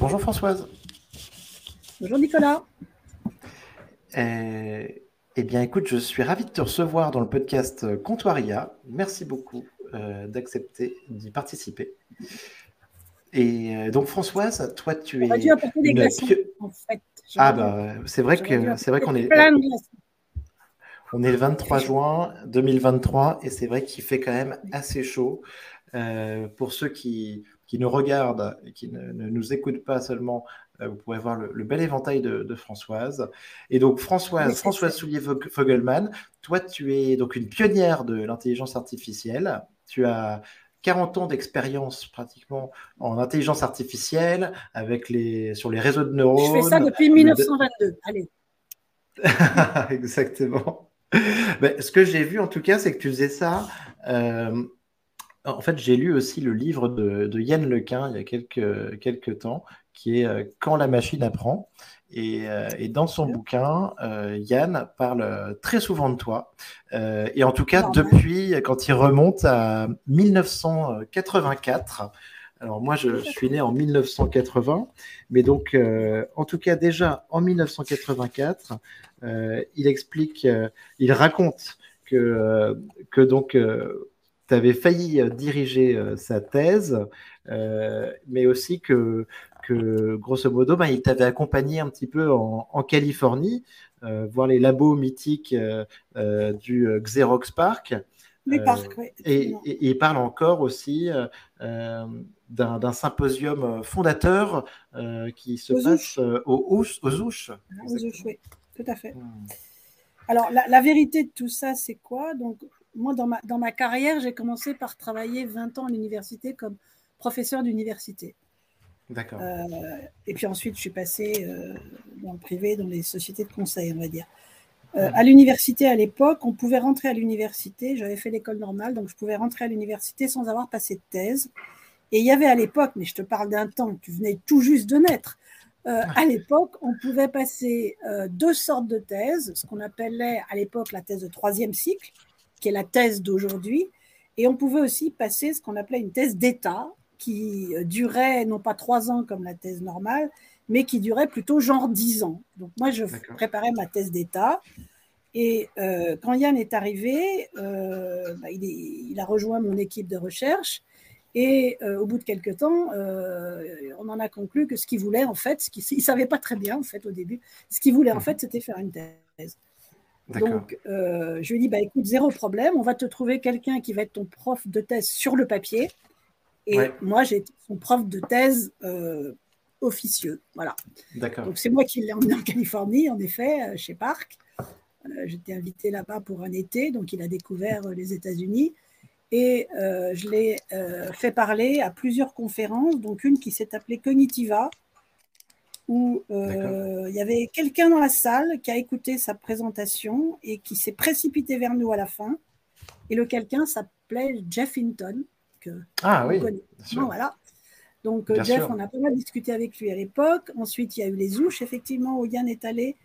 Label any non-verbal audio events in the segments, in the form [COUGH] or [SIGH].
Bonjour Françoise. Bonjour Nicolas. Euh, eh bien, écoute, je suis ravi de te recevoir dans le podcast Comptoiria. Merci beaucoup euh, d'accepter d'y participer. Et euh, donc, Françoise, toi, tu es. dû apporter des glaçons, en fait. Ah, bah, c'est vrai que c'est vrai qu'on est. On est le 23 juin 2023 et c'est vrai qu'il fait quand même assez chaud. pour ceux qui, qui nous regardent et qui ne, nous écoutent pas seulement, euh, vous pouvez voir le, bel éventail de, Françoise. Et donc, Françoise, Françoise Soulier-Fogelman, toi, tu es donc une pionnière de l'intelligence artificielle. Tu as 40 ans d'expérience pratiquement en intelligence artificielle avec les, sur les réseaux de neurones. Je fais ça depuis 1922. Allez. [LAUGHS] Exactement. Mais ce que j'ai vu en tout cas, c'est que tu faisais ça euh, en fait, j'ai lu aussi le livre de, Yann Lequin il y a quelques, quelques temps, qui est euh, Quand la machine apprend. Et, euh, dans son bouquin, euh, Yann parle très souvent de toi. et en tout cas, depuis, quand il remonte à 1984, alors moi, je, suis né en 1980, mais donc, en tout cas, déjà en 1984, il explique, il raconte que, que donc tu avais failli euh, diriger euh, sa thèse, euh, mais aussi que, que grosso modo, ben, il t'avait accompagné un petit peu en, Californie, voir les labos mythiques du Xerox Park. parcs, oui. Et, il parle encore aussi d'un symposium fondateur qui se passe aux, aux Ouches. Aux Ouches, oui, tout à fait. Hmm. Alors, la, la, vérité de tout ça, c'est quoi? Donc, moi, dans ma, dans ma carrière, j'ai commencé par travailler 20 ans à l'université comme professeur d'université. D'accord. Euh, et puis ensuite, je suis passée euh, dans le privé, dans les sociétés de conseil, on va dire. Euh, à l'université, à l'époque, on pouvait rentrer à l'université. J'avais fait l'école normale, donc je pouvais rentrer à l'université sans avoir passé de thèse. Et il y avait à l'époque, mais je te parle d'un temps, tu venais tout juste de naître. à l'époque, on pouvait passer deux sortes de thèses, ce qu'on appelait à l'époque la thèse de troisième cycle, qui est la thèse d'aujourd'hui. Et on pouvait aussi passer ce qu'on appelait une thèse d'État, qui euh, durait non pas trois ans comme la thèse normale, mais qui durait plutôt genre dix ans. Donc moi, je préparais ma thèse d'État. Et euh, quand Yann est arrivé, euh, bah, il, a rejoint mon équipe de recherche. Et au bout de quelques temps, on en a conclu que ce qu'il voulait, en fait, ce qu'il ne savait pas très bien, en fait, au début, ce qu'il voulait, en mhm. fait, c'était faire une thèse. Donc, euh, je lui dis, bah, écoute, zéro problème, on va te trouver quelqu'un qui va être ton prof de thèse sur le papier. Et moi, j'ai été son prof de thèse euh, officieux. Voilà. Donc, c'est moi qui l'ai emmené en Californie, en effet, euh, chez Park. J'étais invitée là-bas pour un été, donc il a découvert les États-Unis. Et je l'ai fait parler à plusieurs conférences, donc une qui s'est appelée Cognitiva, où euh, il y avait quelqu'un dans la salle qui a écouté sa présentation et qui s'est précipité vers nous à la fin. Et le quelqu'un s'appelait Jeff Hinton. Que ah oui, voilà. Donc euh, Jeff, on a pas mal discuté avec lui à l'époque. Ensuite, il y a eu les ouches, effectivement, où Yann est allé.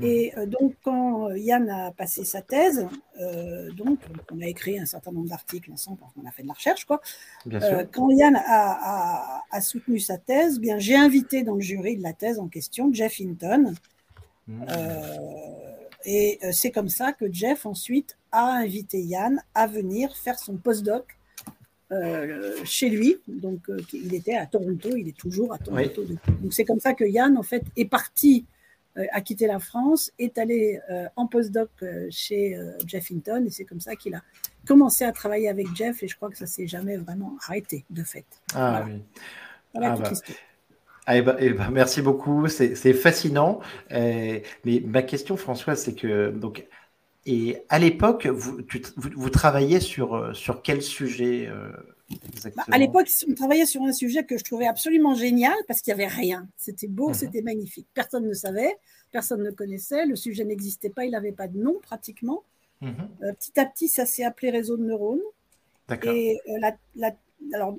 Et euh, donc, quand euh, Yann a passé sa thèse, euh, donc, on a écrit un certain nombre d'articles ensemble, on a fait de la recherche, quoi. quand Yann a, soutenu sa thèse, bien, j'ai invité dans le jury de la thèse en question Jeff Hinton. Mmh. et c'est comme ça que Jeff ensuite a invité Yann à venir faire son postdoc chez lui. Donc, il était à Toronto, il est toujours à Toronto. Donc, c'est comme ça que Yann, en fait, est parti a quitté la France, est allé euh, en postdoc euh, chez Jeff Hinton, et c'est comme ça qu'il a commencé à travailler avec Jeff, et je crois que ça s'est jamais vraiment arrêté, de fait. Ah oui. ah bah. Ah, eh ben, eh ben, merci beaucoup, c'est fascinant. mais ma question, François, c'est que donc, et à l'époque, vous, vous, vous, travailliez sur, sur quel sujet bah, à l'époque, on travaillait sur un sujet que je trouvais absolument génial parce qu'il n'y avait rien. C'était beau, mhm. c'était magnifique. Personne ne savait, personne ne connaissait, le sujet n'existait pas, il n'avait pas de nom pratiquement. Mhm. Euh, petit à petit, ça s'est appelé réseau de neurones. Et euh, alors,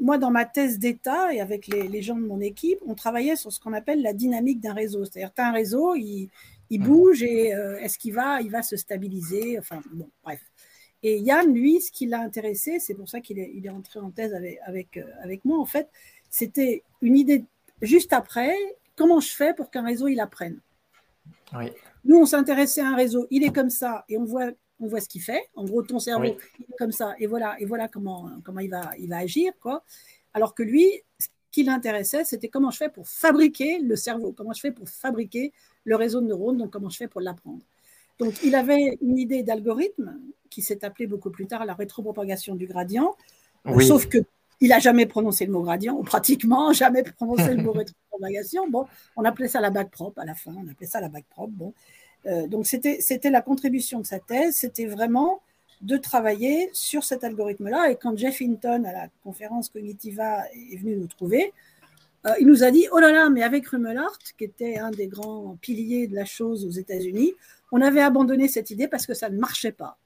moi, dans ma thèse d'État et avec les, gens de mon équipe, on travaillait sur ce qu'on appelle la dynamique d'un réseau. C'est-à-dire, tu as un réseau, il, mhm. bouge et euh, est-ce qu'il va, il va se stabiliser? Enfin, bon, bref. Et Yann, lui, ce qui l'a intéressé, c'est pour ça qu'il est, il est entré en thèse avec, avec, euh, avec moi, en fait, c'était une idée juste après, comment je fais pour qu'un réseau il apprenne Nous, on s'intéressait à un réseau, il est comme ça, et on voit, on voit ce qu'il fait. En gros, ton cerveau, il est comme ça, et voilà, et voilà comment, comment il, va, il va agir. Quoi. Alors que lui, ce qui l'intéressait, c'était comment je fais pour fabriquer le cerveau, comment je fais pour fabriquer le réseau de neurones, donc comment je fais pour l'apprendre. Donc, il avait une idée d'algorithme qui s'est appelée beaucoup plus tard la rétropropagation du gradient, sauf que il n'a jamais prononcé le mot gradient, ou pratiquement [LAUGHS] jamais prononcé le mot rétropropagation. Bon, on appelait ça la bague propre à la fin, on appelait ça la bague propre. Bon. Euh, donc, c'était la contribution de sa thèse, c'était vraiment de travailler sur cet algorithme-là. Et quand Jeff Hinton, à la conférence Cognitiva, est venu nous trouver, euh, il nous a dit Oh là là, mais avec Rumelart, qui était un des grands piliers de la chose aux États-Unis, on avait abandonné cette idée parce que ça ne marchait pas.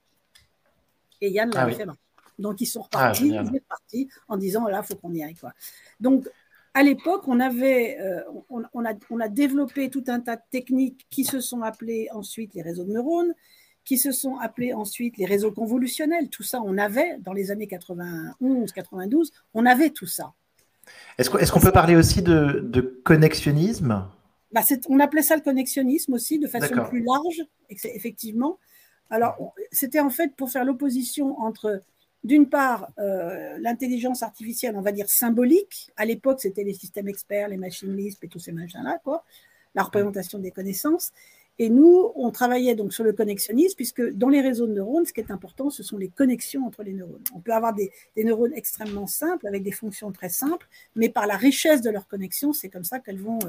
Et Yann l'avait ah fait marcher. Donc, ils sont repartis, ah, ils sont repartis en disant, là, il faut qu'on y aille. Quoi. Donc, à l'époque, on, avait, euh, on, a, on a développé tout un tas de techniques qui se sont appelées ensuite les réseaux de neurones, qui se sont appelés ensuite les réseaux convolutionnels. Tout ça, on avait dans les années 91, 92, on avait tout ça. Est-ce qu'on peut parler aussi de, de connexionnisme bah, On appelait ça le connexionnisme aussi, de façon plus large, effectivement. Alors, c'était en fait pour faire l'opposition entre d'une part, euh, l'intelligence artificielle, on va dire symbolique. À l'époque, c'était les systèmes experts, les machines Lisp et tous ces machins-là, quoi. La représentation des connaissances. Et nous, on travaillait donc sur le connexionnisme, puisque dans les réseaux de neurones, ce qui est important, ce sont les connexions entre les neurones. On peut avoir des, neurones extrêmement simples, avec des fonctions très simples, mais par la richesse de leurs connexions, c'est comme ça qu'elles vont,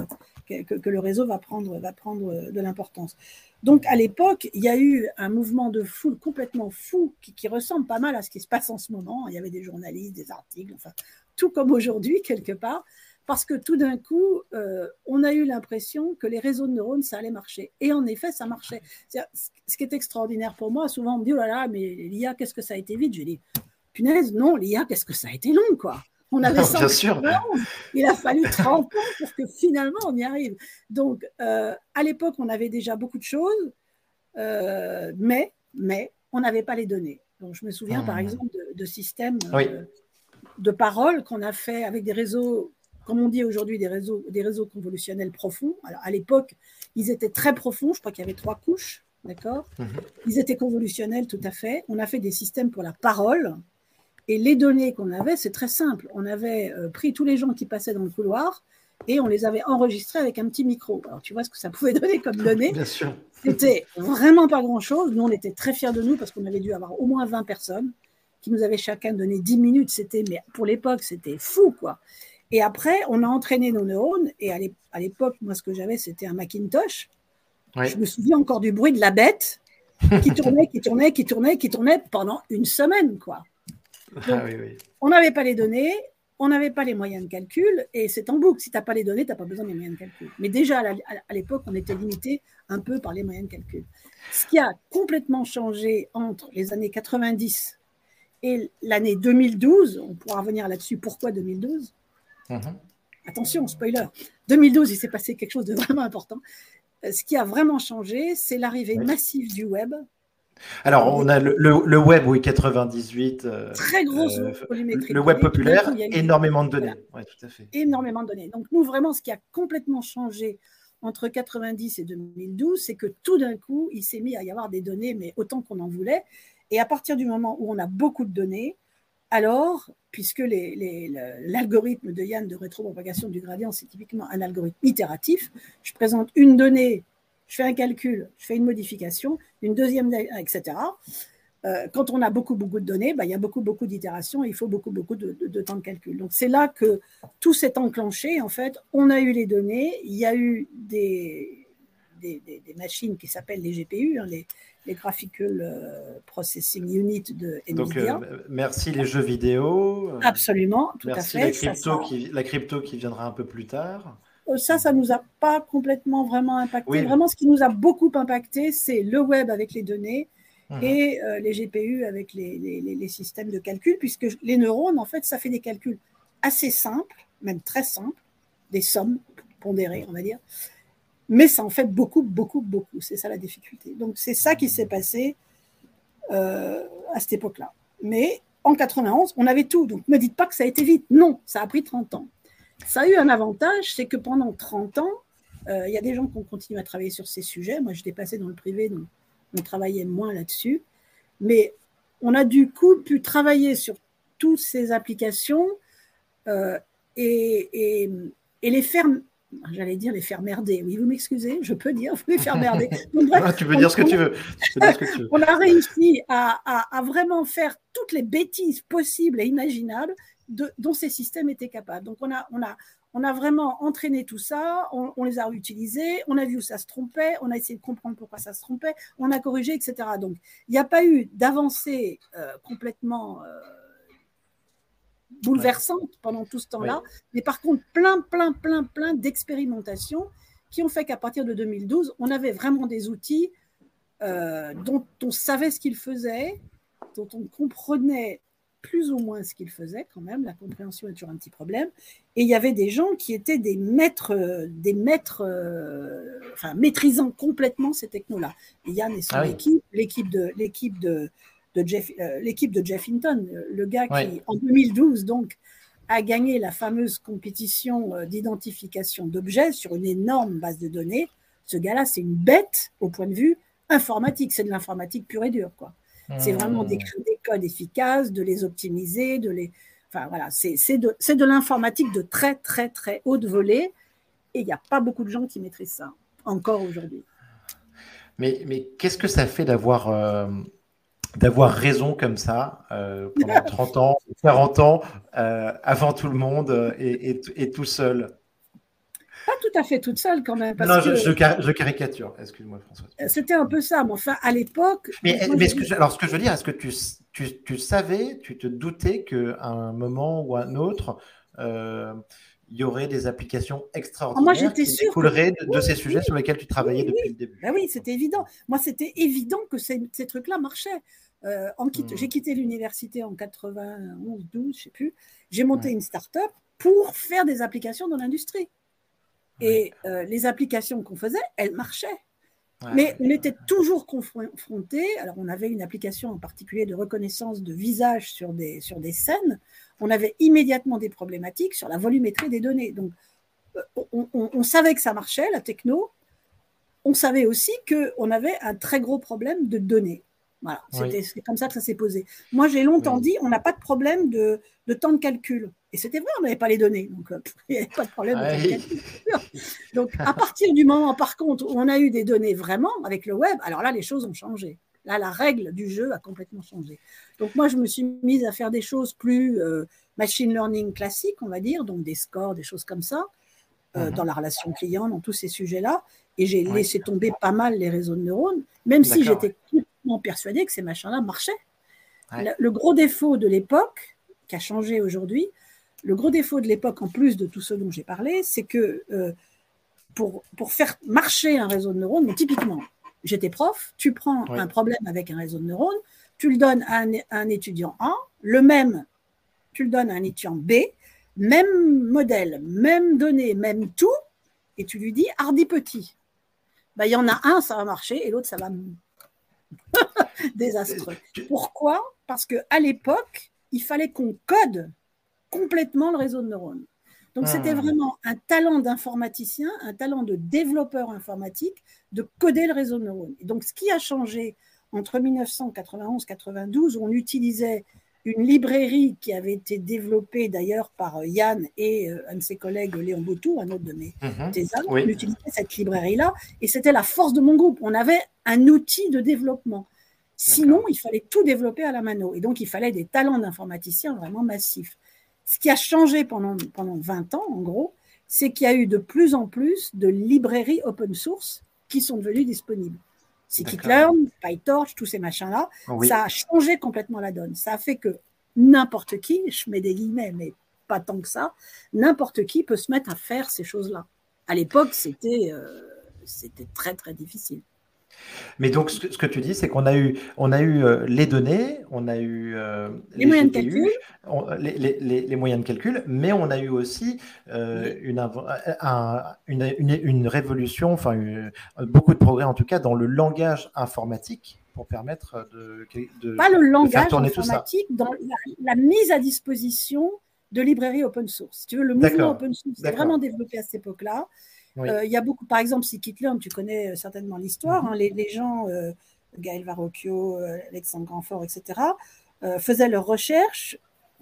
euh, que, le réseau va prendre, va prendre euh, de l'importance. Donc à l'époque, il y a eu un mouvement de foule complètement fou qui, qui, ressemble pas mal à ce qui se passe en ce moment. Il y avait des journalistes, des articles, enfin tout comme aujourd'hui quelque part, parce que tout d'un coup, euh, on a eu l'impression que les réseaux de neurones, ça allait marcher. Et en effet, ça marchait. Ce qui est extraordinaire pour moi, souvent on me dit, oh là là, mais l'IA, qu'est-ce que ça a été vite? Je dis, punaise, non, l'IA, qu'est-ce que ça a été long, quoi. On avait ça Bien sûr. Il a fallu 30 ans pour que finalement on y arrive. Donc, euh, à l'époque, on avait déjà beaucoup de choses, euh, mais, mais on n'avait pas les données. Donc, je me souviens, par mmh. exemple, de, systèmes de parole qu'on a fait avec des réseaux comme on dit aujourd'hui, des réseaux, des réseaux convolutionnels profonds. Alors, à l'époque, ils étaient très profonds. Je crois qu'il y avait trois couches. D'accord? Mhm. Ils étaient convolutionnels, tout à fait. On a fait des systèmes pour la parole. Et les données qu'on avait, c'est très simple. On avait euh, pris tous les gens qui passaient dans le couloir et on les avait enregistrés avec un petit micro. Alors, tu vois ce que ça pouvait [LAUGHS] donner comme données? Bien sûr. C'était vraiment pas grand-chose. Nous, on était très fiers de nous parce qu'on avait dû avoir au moins 20 personnes qui nous avaient chacun donné 10 minutes. C'était, mais pour l'époque, c'était fou, quoi. Et après, on a entraîné nos neurones. Et à l'époque, moi, ce que j'avais, c'était un Macintosh. Je me souviens encore du bruit de la bête qui tournait, qui tournait, qui tournait, qui tournait pendant une semaine, quoi. Ah on n'avait pas les données, on n'avait pas les moyens de calcul, et c'est en boucle. Si tu n'as pas les données, tu n'as pas besoin des moyens de calcul. Mais déjà, à l'époque, on était limité un peu par les moyens de calcul. Ce qui a complètement changé entre les années 90 et l'année 2012, on pourra revenir là-dessus, pourquoi 2012 Mhm. Attention, spoiler. 2012, il s'est passé quelque chose de vraiment important. Euh, ce qui a vraiment changé, c'est l'arrivée massive du web. Alors, on a le, web, oui, 98. Euh, Très grosse euh, Le web populaire, énormément de données. tout à fait. Énormément de données. Donc, nous, vraiment, ce qui a complètement changé entre 90 et 2012, c'est que tout d'un coup, il s'est mis à y avoir des données, mais autant qu'on en voulait. Et à partir du moment où on a beaucoup de données, alors, puisque l'algorithme de Yann de rétropropagation du gradient, c'est typiquement un algorithme itératif, je présente une donnée, je fais un calcul, je fais une modification, une deuxième, etc. Euh, quand on a beaucoup, beaucoup de données, bah, il y a beaucoup, beaucoup d'itérations et il faut beaucoup, beaucoup de, temps de calcul. Donc, c'est là que tout s'est enclenché. En fait, on a eu les données, il y a eu des, machines qui s'appellent les GPU, hein, les, les Graphical euh, Processing Unit de NVIDIA. Donc, euh, merci les jeux vidéo. Absolument, tout à fait. La crypto, qui, la crypto qui viendra un peu plus tard. Euh, ça, ça ne nous a pas complètement vraiment impacté. Vraiment, ce qui nous a beaucoup impacté, c'est le web avec les données mhm. et les GPU avec les, les, systèmes de calcul, puisque les neurones, en fait, ça fait des calculs assez simples, même très simples, des sommes pondérées, on va dire mais ça en fait beaucoup, beaucoup, beaucoup. C'est ça la difficulté. Donc c'est ça qui s'est passé euh, à cette époque-là. Mais en 91, on avait tout. Donc ne me dites pas que ça a été vite. Non, ça a pris 30 ans. ça a eu un avantage, c'est que pendant 30 ans, il y a des gens qui ont continué à travailler sur ces sujets. Moi, j'étais passé dans le privé, donc on travaillait moins là-dessus. Mais on a du coup pu travailler sur toutes ces applications et, et, les faire j'allais dire les faire merder. Oui, vous m'excusez, je peux dire, vous les faire merder. [LAUGHS] tu peux dire ce que tu veux. [LAUGHS] on a réussi à, vraiment faire toutes les bêtises possibles et imaginables dont ces systèmes étaient capables. Donc, on a, on a, on a vraiment entraîné tout ça, on, les a utilisés, on a vu où ça se trompait, on a essayé de comprendre pourquoi ça se trompait, on a corrigé, etc. Donc, il n'y a pas eu d'avancée euh, complètement. Euh, bouleversante pendant tout ce temps-là, mais par contre plein, plein, plein, plein d'expérimentations qui ont fait qu'à partir de 2012, on avait vraiment des outils euh, dont on savait ce qu'ils faisaient, dont on comprenait plus ou moins ce qu'ils faisaient quand même. La compréhension est toujours un petit problème. Et il y avait des gens qui étaient des maîtres, des maîtres, euh, enfin maîtrisant complètement ces technos-là. Yann et son ah équipe, l'équipe de l'équipe de euh, l'équipe de Jeff Hinton, le gars qui, en 2012, donc, a gagné la fameuse compétition euh, d'identification d'objets sur une énorme base de données. Ce gars-là, c'est une bête au point de vue informatique. C'est de l'informatique pure et dure, quoi. C'est vraiment mmh. d'écrire des codes efficaces, de les optimiser, de les. Enfin voilà, c'est de, de l'informatique de très très très haute volée, et il n'y a pas beaucoup de gens qui maîtrisent ça encore aujourd'hui. Mais, mais qu'est-ce que ça fait d'avoir euh, d'avoir raison comme ça euh, pendant [LAUGHS] 30 ans, 40 ans, euh, avant tout le monde euh, et, tout seul Pas tout à fait toute seule quand même. non, je, caricature, excuse-moi François. C'était un peu ça, mais enfin à l'époque. Mais, ce que, alors ce que je veux dire, est-ce que tu, tu, savais, tu te doutais qu'à un moment ou à un autre, il y aurait des applications extraordinaires qui découleraient de, ces sujets sur lesquels tu travaillais depuis le début. Ben oui, c'était évident. Moi, c'était évident que ces, trucs-là marchaient. Euh, hmm. J'ai quitté l'université en 91, 12, je sais plus. J'ai monté une start-up pour faire des applications dans l'industrie. Et euh, les applications qu'on faisait, elles marchaient. Mais on était toujours confrontés. Alors, on avait une application en particulier de reconnaissance de visage sur des, sur des scènes on avait immédiatement des problématiques sur la volumétrie des données. Donc, euh, on, savait que ça marchait, la techno. On savait aussi qu'on avait un très gros problème de données. Voilà, c'est comme ça que ça s'est posé. Moi, j'ai longtemps dit, on n'a pas de problème de, temps de calcul. Et c'était vrai, on n'avait pas les données, donc euh, [LAUGHS] il n'y avait pas de problème de temps de calcul. Donc, à partir du moment, par contre, où on a eu des données vraiment avec le web, alors là, les choses ont changé. Là, la règle du jeu a complètement changé. Donc moi, je me suis mise à faire des choses plus euh, machine learning classique, on va dire, donc des scores, des choses comme ça, euh, mhm. dans la relation client, dans tous ces sujets-là. Et j'ai laissé tomber pas mal les réseaux de neurones, même si j'étais complètement persuadée que ces machins-là marchaient. Le, gros défaut de l'époque, qui a changé aujourd'hui, le gros défaut de l'époque, en plus de tout ce dont j'ai parlé, c'est que euh, pour, pour faire marcher un réseau de neurones, mais typiquement, j'étais prof, tu prends un problème avec un réseau de neurones, tu le donnes à un, étudiant A, le même, tu le donnes à un étudiant B, même modèle, même données, même tout, et tu lui dis hardi petit. Ben, il y en a un, ça va marcher, et l'autre, ça va [LAUGHS] désastreux. Pourquoi? Parce qu'à l'époque, il fallait qu'on code complètement le réseau de neurones. Donc c'était ah. vraiment un talent d'informaticien, un talent de développeur informatique de coder le réseau de neurones. Et donc ce qui a changé entre 1991-92, où on utilisait une librairie qui avait été développée d'ailleurs par Yann et euh, un de ses collègues, Léon Boutou, un autre de mes mhm. On utilisait cette librairie-là et c'était la force de mon groupe. On avait un outil de développement. Sinon, il fallait tout développer à la mano. Et donc, il fallait des talents d'informaticiens vraiment massifs. Ce qui a changé pendant, pendant 20 ans, en gros, c'est qu'il y a eu de plus en plus de librairies open source qui sont devenues disponibles. Scikit-learn, PyTorch, tous ces machins-là, ça a changé complètement la donne. Ça a fait que n'importe qui, je mets des guillemets, mais pas tant que ça, n'importe qui peut se mettre à faire ces choses-là. À l'époque, c'était euh, c'était très très difficile. Mais donc, ce que, tu dis, c'est qu'on a eu, on a eu euh, les données, on a eu euh, les, moyens de calcul, les, moyens de calcul, mais on a eu aussi euh, une, une, révolution, enfin beaucoup de progrès en tout cas dans le langage informatique pour permettre de, de pas le langage informatique, dans la, mise à disposition de librairies open source. Si tu veux, le mouvement open source est vraiment développé à cette époque-là. Euh, il y a beaucoup, par exemple, Scikit-learn, tu connais certainement l'histoire, mhm. hein, les, gens, Gaël Varocchio, Alexandre Grandfort, etc., faisaient leurs recherches,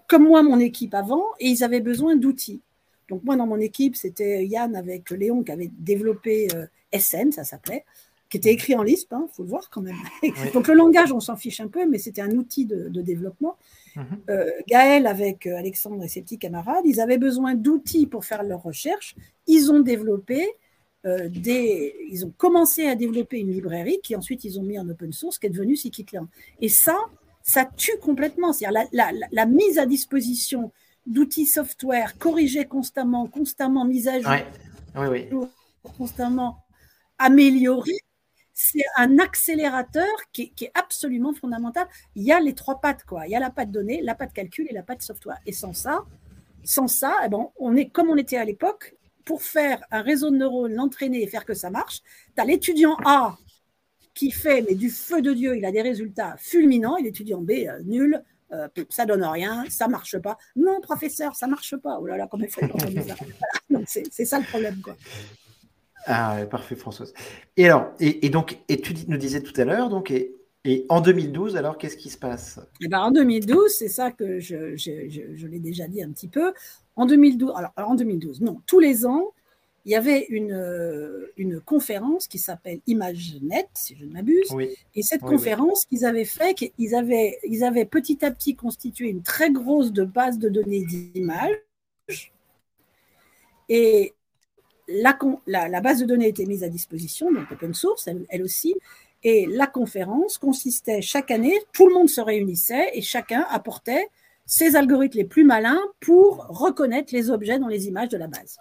comme moi, mon équipe avant, et ils avaient besoin d'outils. Donc moi, dans mon équipe, c'était Yann avec Léon qui avait développé SN, ça s'appelait qui était écrit en Lisp, il hein, faut le voir quand même. [LAUGHS] Donc le langage, on s'en fiche un peu, mais c'était un outil de, développement. Euh, Gaël, avec euh, Alexandre et ses petits camarades, ils avaient besoin d'outils pour faire leurs recherches. Ils ont développé euh, des, ils ont commencé à développer une librairie qui ensuite ils ont mis en open source, qui est devenue Scikit-learn. Et ça, ça tue complètement. C'est-à-dire la, la, mise à disposition d'outils software corrigés constamment, constamment mis à jour, constamment améliorés c'est un accélérateur qui est, absolument fondamental. Il y a les trois pattes, quoi. Il y a la patte donnée, la patte calcul et la patte software. Et sans ça, sans ça, eh ben, on est comme on était à l'époque. Pour faire un réseau de neurones, l'entraîner et faire que ça marche, tu as l'étudiant A qui fait, mais du feu de Dieu, il a des résultats fulminants, et l'étudiant B, euh, nul, euh, ça donne rien, ça marche pas. Non, professeur, ça marche pas. Oh là là, comment il fait [LAUGHS] C'est ça le problème, quoi. Ah, parfait, Françoise. Et alors, et, donc, et tu nous disais tout à l'heure, donc, et, en 2012, alors, qu'est-ce qui se passe? Eh ben, En 2012, c'est ça que je, je, l'ai déjà dit un petit peu. En 2012, alors, en 2012, non, tous les ans, il y avait une, une conférence qui s'appelle ImageNet, si je ne m'abuse. Et cette conférence qu'ils avaient fait, qu'ils avaient, ils avaient petit à petit constitué une très grosse base de données d'images. Et la, base de données était mise à disposition, donc open source, elle, aussi, et la conférence consistait chaque année, tout le monde se réunissait et chacun apportait ses algorithmes les plus malins pour reconnaître les objets dans les images de la base.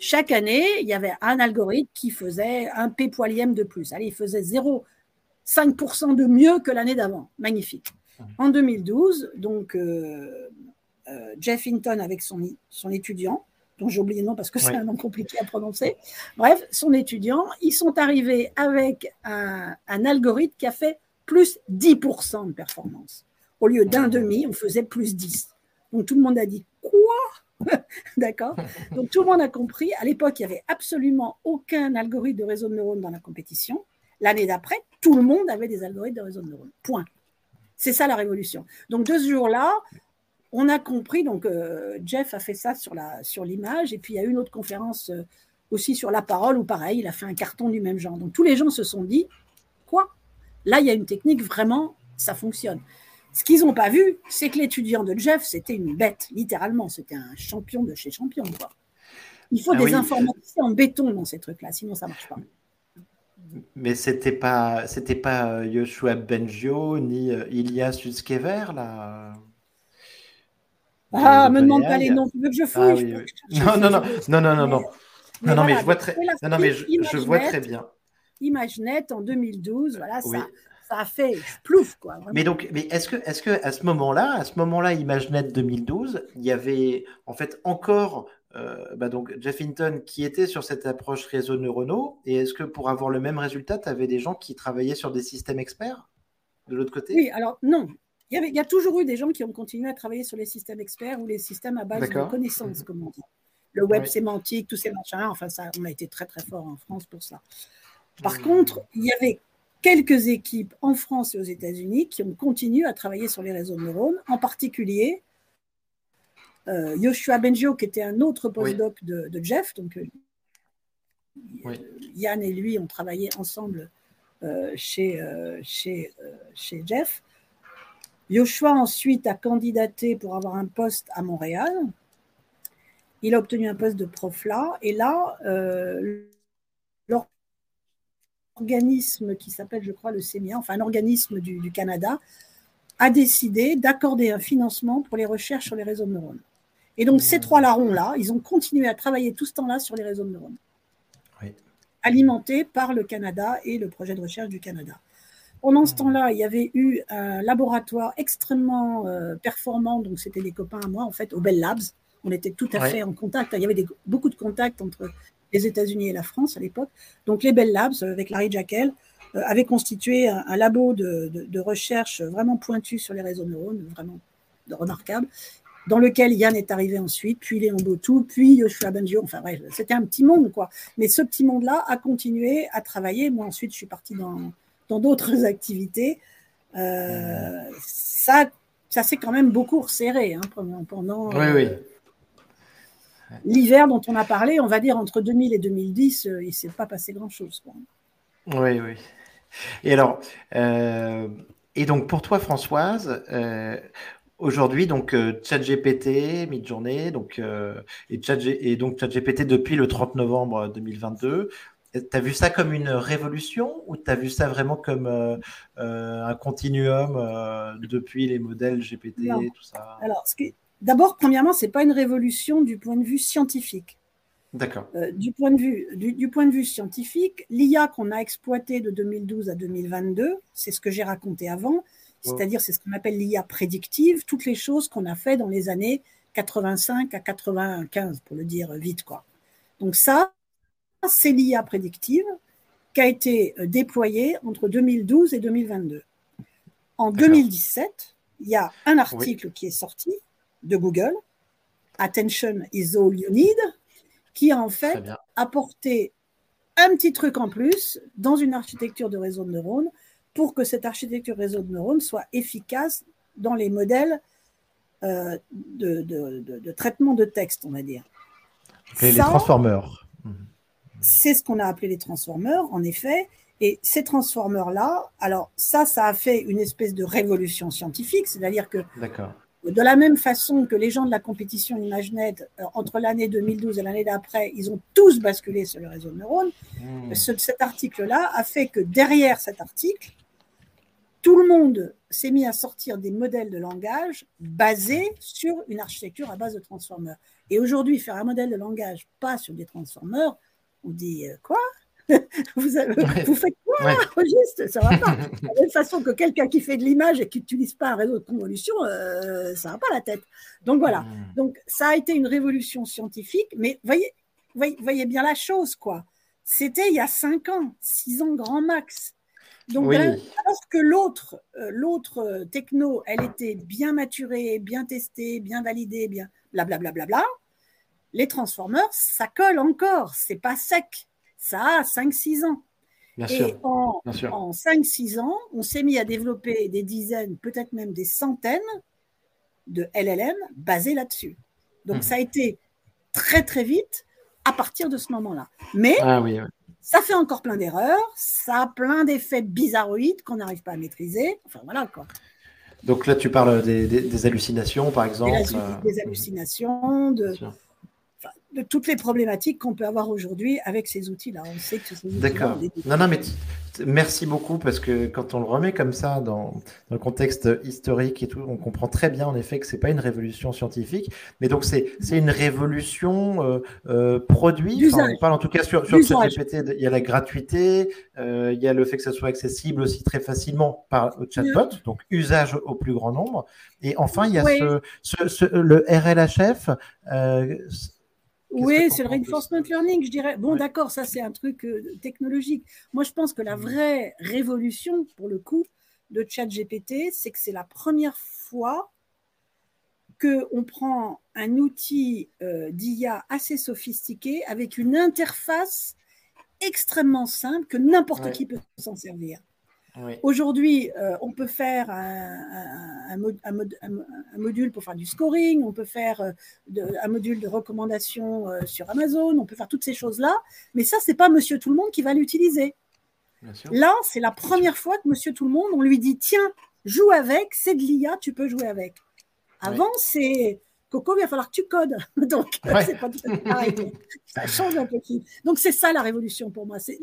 Chaque année, il y avait un algorithme qui faisait un p poilième de plus. Allez, il faisait 0,5% de mieux que l'année d'avant. Magnifique. Mmh. En 2012, donc euh, euh, Jeff Hinton avec son, son étudiant dont j'ai oublié le nom parce que c'est un nom compliqué à prononcer. Bref, son étudiant, ils sont arrivés avec un, algorithme qui a fait plus 10% de performance. Au lieu d'un demi, on faisait plus 10. Donc tout le monde a dit quoi? [LAUGHS] D'accord? Donc tout le monde a compris. À l'époque, il n'y avait absolument aucun algorithme de réseau de neurones dans la compétition. L'année d'après, tout le monde avait des algorithmes de réseau de neurones. Point. C'est ça la révolution. Donc de ce jour-là, on a compris, donc euh, Jeff a fait ça sur, la, sur l'image, et puis il y a eu une autre conférence euh, aussi sur la parole, où pareil, il a fait un carton du même genre. Donc tous les gens se sont dit, quoi? Là, il y a une technique, vraiment, ça fonctionne. Ce qu'ils n'ont pas vu, c'est que l'étudiant de Jeff, c'était une bête, littéralement, c'était un champion de chez champion. Quoi. Il faut ah des informaticiens en béton dans ces trucs-là, sinon ça ne marche pas. Mais c'était pas c'était pas euh, Yoshua Bengio ni Ilias Sutskever là? Ah, me demande pas les noms. Tu veux que je fouille non, non, non, non, non, non, non. Mais je vois très, non, non, mais je, vois très bien. ImageNet en 2012, voilà, ça, ça a fait plouf, quoi. Mais donc, mais est-ce que, est-ce que à ce moment-là, à ce moment-là, ImageNet 2012, il y avait en fait encore euh, bah donc Jeff Hinton qui était sur cette approche réseau neuronaux Et est-ce que pour avoir le même résultat, tu avais des gens qui travaillaient sur des systèmes experts de l'autre côté? Oui, alors non, il y, a toujours eu des gens qui ont continué à travailler sur les systèmes experts ou les systèmes à base de connaissances, mhm. comme on dit. Le web sémantique, tous ces machins-là, enfin, ça, on a été très très fort en France pour ça. Par mhm. contre, il y avait quelques équipes en France et aux États-Unis qui ont continué à travailler sur les réseaux de neurones, en particulier euh, Yoshua Bengio, qui était un autre postdoc de, Jeff. Donc, euh, Yann et lui ont travaillé ensemble euh, chez, chez, chez Jeff. Yoshua ensuite a candidaté pour avoir un poste à Montréal. Il a obtenu un poste de prof là. Et là, euh, l'organisme qui s'appelle, je crois, le CEMIA, enfin un organisme du, Canada, a décidé d'accorder un financement pour les recherches sur les réseaux de neurones. Et donc, ces trois larrons-là, ils ont continué à travailler tout ce temps-là sur les réseaux de neurones, alimentés par le Canada et le projet de recherche du Canada. Pendant ce temps-là, il y avait eu un laboratoire extrêmement euh, performant, donc c'était des copains à moi, en fait, au Bell Labs. On était tout à fait en contact. Il y avait beaucoup de contacts entre les États-Unis et la France à l'époque. Donc les Bell Labs, avec Larry Jackel, euh, avaient constitué un, labo de, recherche vraiment pointu sur les réseaux neurones, vraiment remarquable. dans lequel Yann est arrivé ensuite, puis Léon Botou, puis Yoshua Bengio. Enfin bref, c'était un petit monde, quoi. Mais ce petit monde-là a continué à travailler. Moi, ensuite, je suis partie dans d'autres [LAUGHS] activités. Euh, ça, ça s'est quand même beaucoup resserré hein, pendant, oui, oui. l'hiver dont on a parlé. On va dire entre 2000 et 2010, il ne s'est pas passé grand-chose. Oui, oui. Et alors, euh, et donc pour toi, Françoise, euh, aujourd'hui, donc euh, ChatGPT, mid-journée, donc et, et donc ChatGPT depuis le 30 novembre 2022. Tu as vu ça comme une révolution ou tu as vu ça vraiment comme un continuum depuis les modèles GPT, tout ça? Alors, d'abord, premièrement, ce n'est pas une révolution du point de vue scientifique. D'accord. Euh, du, point de vue, du, point de vue scientifique, l'IA qu'on a exploité de 2012 à 2022, c'est ce que j'ai raconté avant, c'est-à-dire c'est ce qu'on appelle l'IA prédictive, toutes les choses qu'on a fait dans les années 85 à 95, pour le dire vite. quoi. Donc ça, c'est l'IA prédictive qui a été euh, déployée entre 2012 et 2022. En 2017, il y a un article qui est sorti de Google, Attention is all you need, qui a en fait apporté un petit truc en plus dans une architecture de réseau de neurones pour que cette architecture réseau de neurones soit efficace dans les modèles euh, de, traitement de texte, on va dire. les transformeurs. C'est ce qu'on a appelé les transformeurs, en effet. Et ces transformeurs-là, alors ça, ça a fait une espèce de révolution scientifique, c'est-à-dire que de la même façon que les gens de la compétition ImageNet, euh, entre l'année 2012 et l'année d'après, ils ont tous basculé sur le réseau de neurones, mmh. cet article-là a fait que derrière cet article, tout le monde s'est mis à sortir des modèles de langage basés sur une architecture à base de transformeurs. Et aujourd'hui, faire un modèle de langage pas sur des transformeurs, on dit euh, quoi? [LAUGHS] Vous, vous, faites quoi? Juste, ça va pas. [LAUGHS] De la même façon que quelqu'un qui fait de l'image et qui n'utilise pas un réseau de convolution, euh, ça va pas la tête. Donc voilà. Hmm. Donc ça a été une révolution scientifique, mais voyez, voyez, voyez bien la chose, quoi. C'était il y a 5 ans, 6 ans grand max. Donc, alors que l'autre, euh, l'autre techno, elle était bien maturée, bien testée, bien validée, bien blablabla, bla, bla, bla, les transformeurs, ça colle encore, c'est pas sec ça a 5-6 ans. et en, 5-6 ans, on s'est mis à développer des dizaines, peut-être même des centaines de LLM basés là-dessus. Donc hmm. ça a été très très vite à partir de ce moment-là. Mais ah ça fait encore plein d'erreurs, ça a plein d'effets bizarroïdes qu'on n'arrive pas à maîtriser. Enfin voilà quoi. Donc là, tu parles des, hallucinations, par exemple. Des, hallucinations, de, de toutes les problématiques qu'on peut avoir aujourd'hui avec ces outils-là. On sait que D'accord. Non, non, mais merci beaucoup parce que quand on le remet comme ça dans, le contexte historique et tout, on comprend très bien en effet que c'est pas une révolution scientifique, mais donc c'est une révolution euh, euh, produit. on parle en tout cas sur, sur GPT, il y a la gratuité, euh, il y a le fait que ça soit accessible aussi très facilement par le chatbot, donc usage au plus grand nombre. Et enfin, il y a ce, le RLHF. Oui, c'est le reinforcement learning, je dirais. Bon, d'accord, ça c'est un truc euh, technologique. Moi, je pense que la mmh. vraie révolution, pour le coup, de ChatGPT, c'est que c'est la première fois qu'on prend un outil euh, d'IA assez sophistiqué avec une interface extrêmement simple que n'importe qui peut s'en servir. Aujourd'hui, euh, on peut faire un, module pour faire du scoring, on peut faire euh, un module de recommandation euh, sur Amazon, on peut faire toutes ces choses-là, mais ça, c'est pas Monsieur Tout le Monde qui va l'utiliser. Là, c'est la première fois que Monsieur Tout le Monde, on lui dit tiens, joue avec, c'est de l'IA, tu peux jouer avec. Avant, c'est Coco, il va falloir que tu codes. [LAUGHS] Donc, c'est pas tout pareil. [LAUGHS] ça change un peu. Donc, c'est ça la révolution pour moi. C'est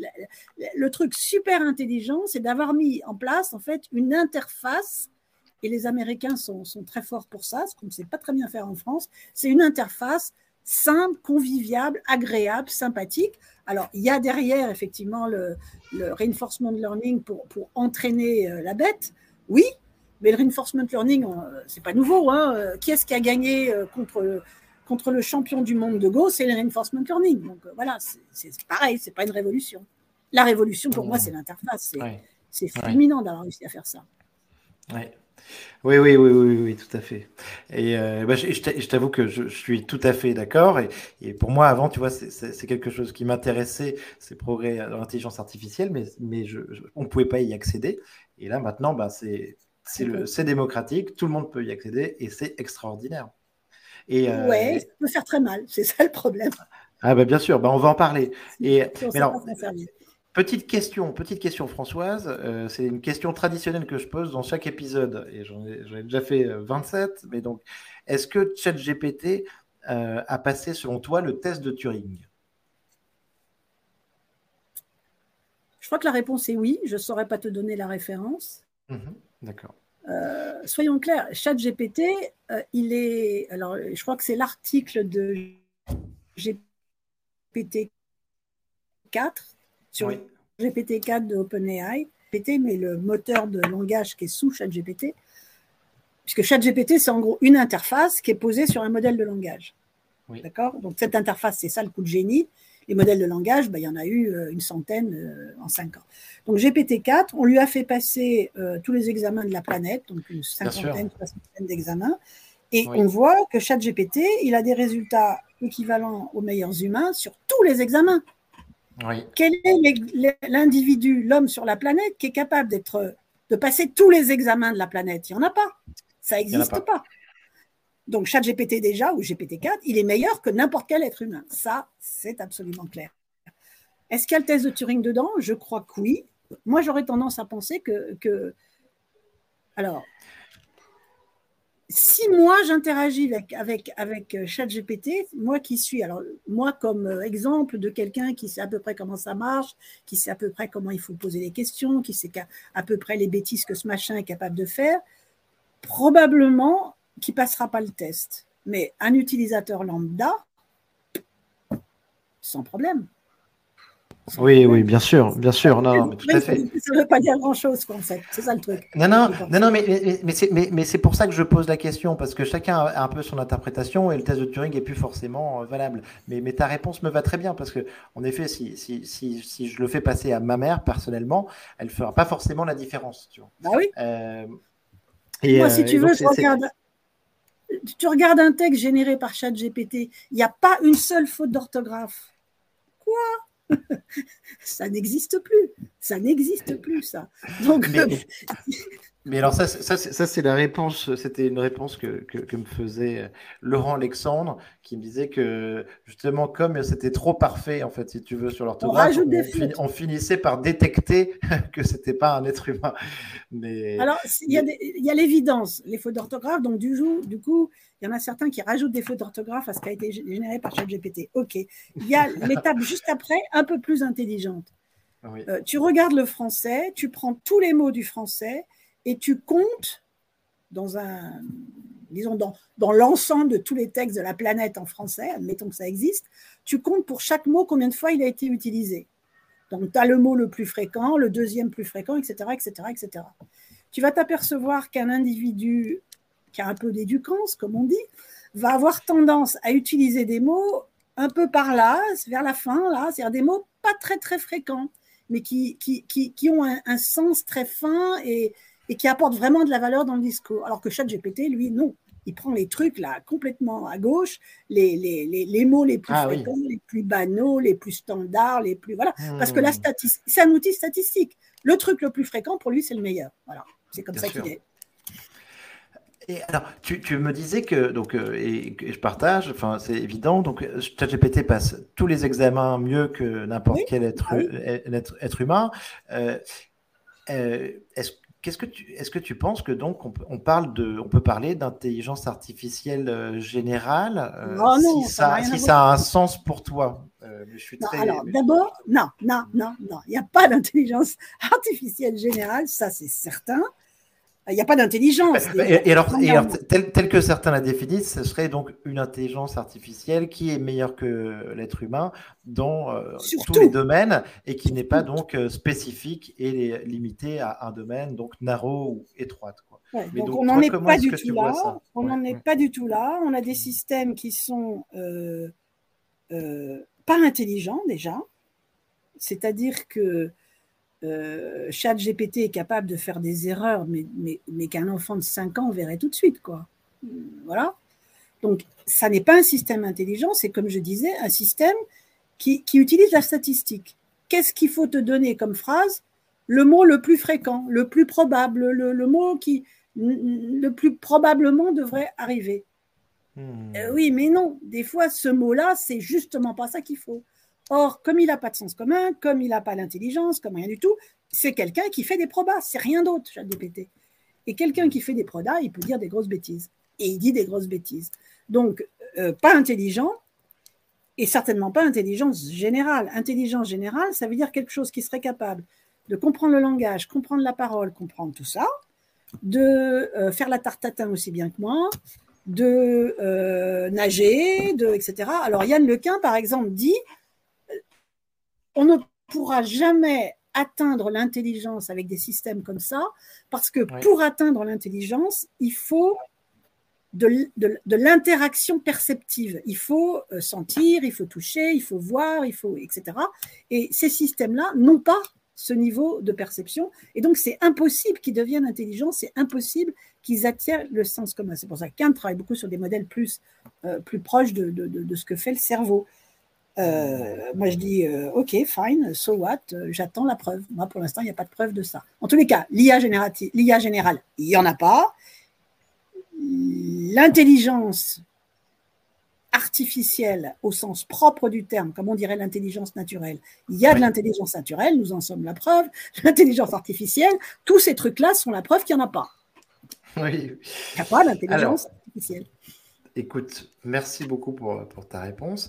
le, truc super intelligent, c'est d'avoir mis en place en fait une interface. Et les Américains sont, très forts pour ça, ce qu'on ne sait pas très bien faire en France. C'est une interface simple, conviviale, agréable, sympathique. Alors, il y a derrière effectivement le, reinforcement learning pour, pour entraîner euh, la bête, oui, mais le reinforcement learning, euh, c'est pas nouveau. Hein. Euh, qui est-ce qui a gagné euh, contre, contre le champion du monde de Go C'est le reinforcement learning. Donc voilà, c'est pareil, c'est pas une révolution. La révolution, pour moi, c'est l'interface. C'est fulminant d'avoir réussi à faire ça. Ouais. Oui, oui, oui, oui, oui, tout à fait. Et euh, bah, je, je t'avoue que je, suis tout à fait d'accord. Et, et, pour moi, avant, tu vois, c'est quelque chose qui m'intéressait, ces progrès dans l'intelligence artificielle, mais, mais je, on ne pouvait pas y accéder. Et là, maintenant, bah, c'est démocratique, tout le monde peut y accéder et c'est extraordinaire. Et, euh, ouais, ça peut faire très mal, c'est ça le problème. Ah bah bien sûr, bah on va en parler. Et, mais alors, Petite question, petite question Françoise. Euh, c'est une question traditionnelle que je pose dans chaque épisode et j'en ai, déjà fait 27. Euh, mais donc, est-ce que ChatGPT euh, a passé selon toi le test de Turing? Je crois que la réponse est oui. Je ne saurais pas te donner la référence. Mhm, d'accord. Soyons clairs, ChatGPT, il est. Alors, je crois que c'est l'article de GPT 4 sur GPT-4 de OpenAI, GPT, mais le moteur de langage qui est sous ChatGPT, puisque ChatGPT, c'est en gros une interface qui est posée sur un modèle de langage. D'accord? Donc cette interface, c'est ça le coup de génie. Les modèles de langage, ben, il y en a eu euh, une centaine euh, en cinq ans. Donc GPT-4, on lui a fait passer euh, tous les examens de la planète, donc une cinquantaine, soixantaine d'examens. Et on voit que ChatGPT, il a des résultats équivalents aux meilleurs humains sur tous les examens. Quel est l'individu, l'homme sur la planète, qui est capable d'être, de passer tous les examens de la planète? Il n'y en a pas. Ça n'existe pas. Donc, ChatGPT déjà, ou GPT-4, il est meilleur que n'importe quel être humain. Ça, c'est absolument clair. Est-ce qu'il y a le test de Turing dedans? Je crois que oui. Moi, j'aurais tendance à penser que, alors, si moi j'interagis avec, avec, avec euh, ChatGPT, moi qui suis, alors moi comme euh, exemple de quelqu'un qui sait à peu près comment ça marche, qui sait à peu près comment il faut poser les questions, qui sait à, peu près les bêtises que ce machin est capable de faire, probablement qui passera pas le test. Mais un utilisateur lambda, sans problème. Oui, oui, bien sûr, bien sûr. Non, mais tout à fait. Ça ne veut pas dire grand-chose, en fait. C'est ça le truc. Non, non, non, non mais, mais, mais c'est pour ça que je pose la question, parce que chacun a un peu son interprétation et le test de Turing n'est plus forcément euh, valable. Mais, mais ta réponse me va très bien, parce que, en effet, si, si, si, si je le fais passer à ma mère, personnellement, elle ne fera pas forcément la différence. Tu vois. Bah oui. Euh, et, Moi, si euh, tu veux, je regarde, tu regardes un texte généré par ChatGPT, il n'y a pas une seule faute d'orthographe. Quoi? [LAUGHS] Ça n'existe plus. Ça n'existe plus, ça. Donc, mais, euh, [LAUGHS] alors, ça, ça, ça c'est la réponse. C'était une réponse que, que, me faisait euh, Laurent Alexandre, qui me disait que justement, comme c'était trop parfait, en fait, si tu veux, sur l'orthographe, on, finissait par détecter [LAUGHS] que c'était pas un être humain. Mais... Alors, il y a l'évidence, les fautes d'orthographe. Donc, du coup, du coup il y en a certains qui rajoutent des fautes d'orthographe à ce qui a été généré par ChatGPT. OK. Il y a [LAUGHS] l'étape juste après, un peu plus intelligente. Euh, tu regardes le français, tu prends tous les mots du français et tu comptes dans un, disons, dans, dans l'ensemble de tous les textes de la planète en français, admettons que ça existe, tu comptes pour chaque mot combien de fois il a été utilisé. Donc, tu as le mot le plus fréquent, le deuxième plus fréquent, etc., etc., etc. Tu vas t'apercevoir qu'un individu qui a un peu d'éducance, comme on dit, va avoir tendance à utiliser des mots un peu par là, vers la fin, là, c'est-à-dire des mots pas très très fréquents, mais qui, qui, qui, ont un, sens très fin et, et, qui apportent vraiment de la valeur dans le discours. Alors que ChatGPT, lui, non. Il prend les trucs là complètement à gauche, les, les, les, les mots les plus ah fréquents, les plus banaux, les plus standards, les plus. Voilà. Parce que la statistique, c'est un outil statistique. Le truc le plus fréquent, pour lui, c'est le meilleur. Voilà. C'est comme ça qu'il est alors, tu, me disais que, donc, euh, et, je partage, enfin, c'est évident, donc ChatGPT passe tous les examens mieux que n'importe quel être, ah être, humain. Euh, euh, est-ce Qu'est-ce que tu, est-ce que tu penses que donc on, parle de, on peut parler d'intelligence artificielle générale oh si, ça, si ça a un sens pour toi? Je suis Alors d'abord, non, non, non, non, il n'y a pas d'intelligence [LAUGHS] artificielle générale, ça c'est certain. Il n'y a pas d'intelligence. Et, alors, tel, que certains la définissent, ce serait donc une intelligence artificielle qui est meilleure que l'être humain dans euh, tous les domaines et qui n'est pas donc euh, spécifique et limitée à un domaine, donc narrow ou étroite. donc, on n'en est pas du tout là. On n'en est pas du tout là. On a des systèmes qui sont euh, pas intelligents déjà. C'est-à-dire que euh, GPT est capable de faire des erreurs, mais, mais, mais qu'un enfant de 5 ans verrait tout de suite. Quoi. Voilà. Donc, ça n'est pas un système intelligent, c'est comme je disais, un système qui, qui utilise la statistique. Qu'est-ce qu'il faut te donner comme phrase? Le mot le plus fréquent, le plus probable, le, le mot qui le plus probablement devrait arriver. Hmm. Euh, oui, mais non, des fois, ce mot-là, c'est justement pas ça qu'il faut. Or, comme il n'a pas de sens commun, comme il n'a pas l'intelligence, comme rien du tout, c'est quelqu'un qui fait des probas, c'est rien d'autre, ChatGPT. Et quelqu'un qui fait des probas, il peut dire des grosses bêtises. Et il dit des grosses bêtises. Donc, euh, pas intelligent, et certainement pas intelligence générale. Intelligence générale, ça veut dire quelque chose qui serait capable de comprendre le langage, comprendre la parole, comprendre tout ça, de euh, faire la tartatin aussi bien que moi, de euh, nager, de, etc. Alors Yann Lequin, par exemple, dit on ne pourra jamais atteindre l'intelligence avec des systèmes comme ça, parce que pour atteindre l'intelligence, il faut de, l'interaction perceptive. Il faut euh, sentir, il faut toucher, il faut voir, il faut, etc. Et ces systèmes-là n'ont pas ce niveau de perception. Et donc, c'est impossible qu'ils deviennent intelligents, c'est impossible qu'ils attirent le sens commun. C'est pour ça qu'un travaille beaucoup sur des modèles plus, euh, plus proches de, de, ce que fait le cerveau. Euh, moi, je dis, euh, OK, fine, so what, j'attends la preuve. Moi, pour l'instant, il n'y a pas de preuve de ça. En tous les cas, l'IA générale, il n'y en a pas. L'intelligence artificielle au sens propre du terme, comme on dirait l'intelligence naturelle. Il y a de l'intelligence naturelle, nous en sommes la preuve. [LAUGHS] L'intelligence artificielle, tous ces trucs-là sont la preuve qu'il n'y en a pas. Oui. Il n'y a pas d'intelligence artificielle. Écoute, merci beaucoup pour, pour ta réponse.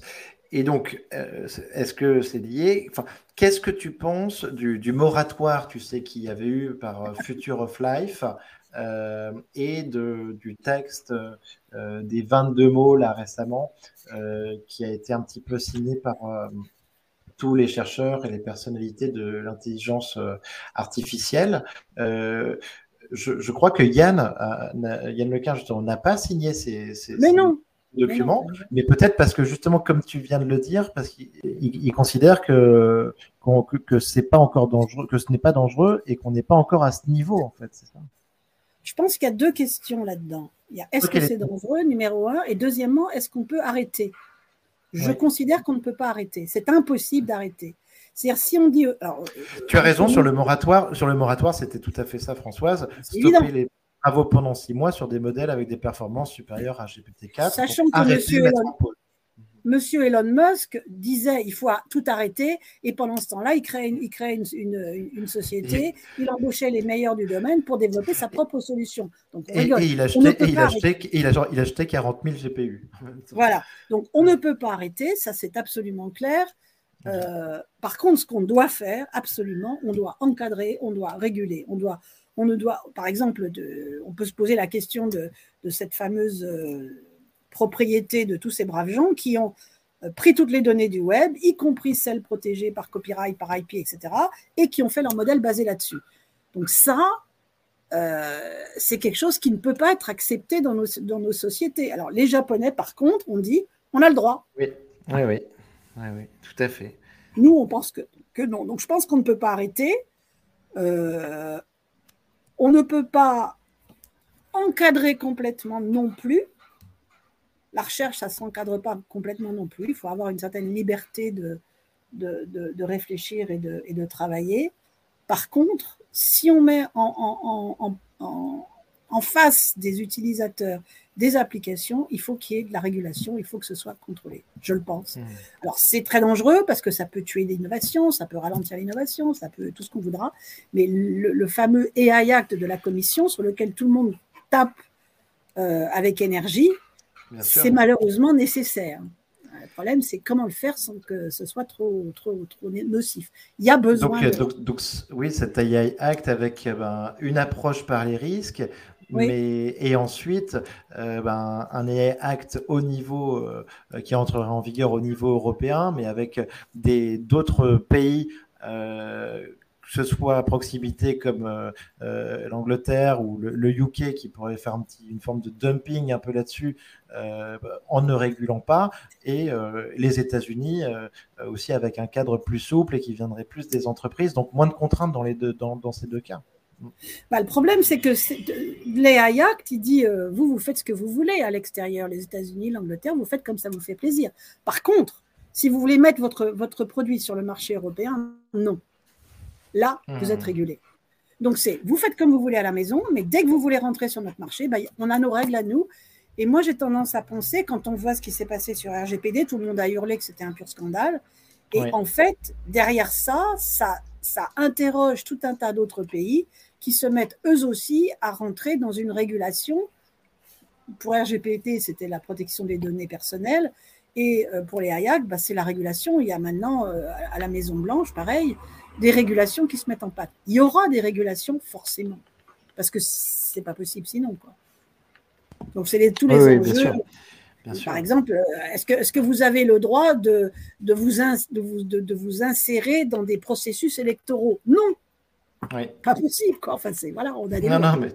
Et donc, euh, est-ce que c'est lié? Enfin, Qu'est-ce que tu penses du, du moratoire, tu sais, qu'il y avait eu par euh, Future of Life euh, et de, du texte euh, des 22 mots là récemment, euh, qui a été un petit peu signé par tous les chercheurs et les personnalités de l'intelligence artificielle. Je, je, crois que Yann, Yann Lequin, justement, n'a pas signé ces, ces, mais non. Documents, mais, peut-être parce que justement, comme tu viens de le dire, parce qu'il considère que, c'est pas encore dangereux, que ce n'est pas dangereux et qu'on n'est pas encore à ce niveau, en fait, c'est ça? Je pense qu'il y a deux questions là-dedans. Il y a est-ce que c'est dangereux, numéro un, et deuxièmement, est-ce qu'on peut arrêter? Je considère qu'on ne peut pas arrêter. C'est impossible d'arrêter. C'est-à-dire, si on dit. Euh, tu as raison sur le moratoire. Sur le moratoire, c'était tout à fait ça, Françoise. Stopper les travaux pendant six mois sur des modèles avec des performances supérieures à GPT-4. Sachant que monsieur Monsieur Elon Musk disait il faut tout arrêter et pendant ce temps-là, il crée, une, il crée une, société, il embauchait les meilleurs du domaine pour développer sa propre solution. Donc, et, il achetait, il, achetait, il, achetait, 40 000 GPU. Voilà, donc on ne peut pas arrêter, ça c'est absolument clair. Euh, par contre, ce qu'on doit faire, absolument, on doit encadrer, on doit réguler, on doit, on ne doit, par exemple, de, on peut se poser la question de, de cette fameuse euh, propriété de tous ces braves gens qui ont euh, pris toutes les données du web, y compris celles protégées par copyright, par IP, etc., et qui ont fait leur modèle basé là-dessus. Donc ça, euh, c'est quelque chose qui ne peut pas être accepté dans nos, dans nos sociétés. Alors les Japonais, par contre, on dit, on a le droit. Oui, oui, oui, oui, tout à fait. Nous, on pense que, que non. Donc je pense qu'on ne peut pas arrêter. Euh, on ne peut pas encadrer complètement non plus, la recherche, ça ne s'encadre pas complètement non plus. Il faut avoir une certaine liberté de, réfléchir et de, travailler. Par contre, si on met en, face des utilisateurs des applications, il faut qu'il y ait de la régulation, il faut que ce soit contrôlé, je le pense. Mmh. Alors c'est très dangereux parce que ça peut tuer l'innovation, ça peut ralentir l'innovation, ça peut tout ce qu'on voudra, mais le, fameux AI Act de la Commission sur lequel tout le monde tape euh, avec énergie, c'est malheureusement nécessaire. Le problème, c'est comment le faire sans que ce soit trop, trop, trop nocif. Il y a besoin. Donc, donc, oui, cet AI Act avec eh ben, une approche par les risques, mais, et ensuite euh, ben, un AI Act au niveau euh, qui entrera en vigueur au niveau européen, mais avec d'autres pays. Euh, ce soit à proximité comme l'Angleterre ou le, UK qui pourrait faire un petit, une forme de dumping un peu là-dessus en ne régulant pas, et les États-Unis aussi avec un cadre plus souple et qui viendrait plus des entreprises, donc moins de contraintes dans, les deux, dans ces deux cas. Bah, le problème, c'est que l'AI Act, il dit euh, vous, vous faites ce que vous voulez à l'extérieur, les États-Unis, l'Angleterre, vous faites comme ça vous fait plaisir. Par contre, si vous voulez mettre votre, votre produit sur le marché européen, non. Là, vous êtes mmh. régulé. Donc, c'est vous faites comme vous voulez à la maison, mais dès que vous voulez rentrer sur notre marché, bah, on a nos règles à nous. Et moi, j'ai tendance à penser, quand on voit ce qui s'est passé sur RGPD, tout le monde a hurlé que c'était un pur scandale. Et en fait, derrière ça, ça, ça interroge tout un tas d'autres pays qui se mettent eux aussi à rentrer dans une régulation. Pour RGPT, c'était la protection des données personnelles. Et euh, pour les IAC, bah, c'est la régulation. Il y a maintenant, euh, à la Maison-Blanche, pareil, des régulations qui se mettent en patte. Il y aura des régulations, forcément. Parce que c'est pas possible sinon. Quoi. Donc, c'est tous les enjeux. Par exemple, euh, est-ce que, est que, vous avez le droit de, de, vous, de, vous, de, vous insérer dans des processus électoraux? Non. Pas possible, quoi. Enfin, c'est voilà, on a des. Non, non, mais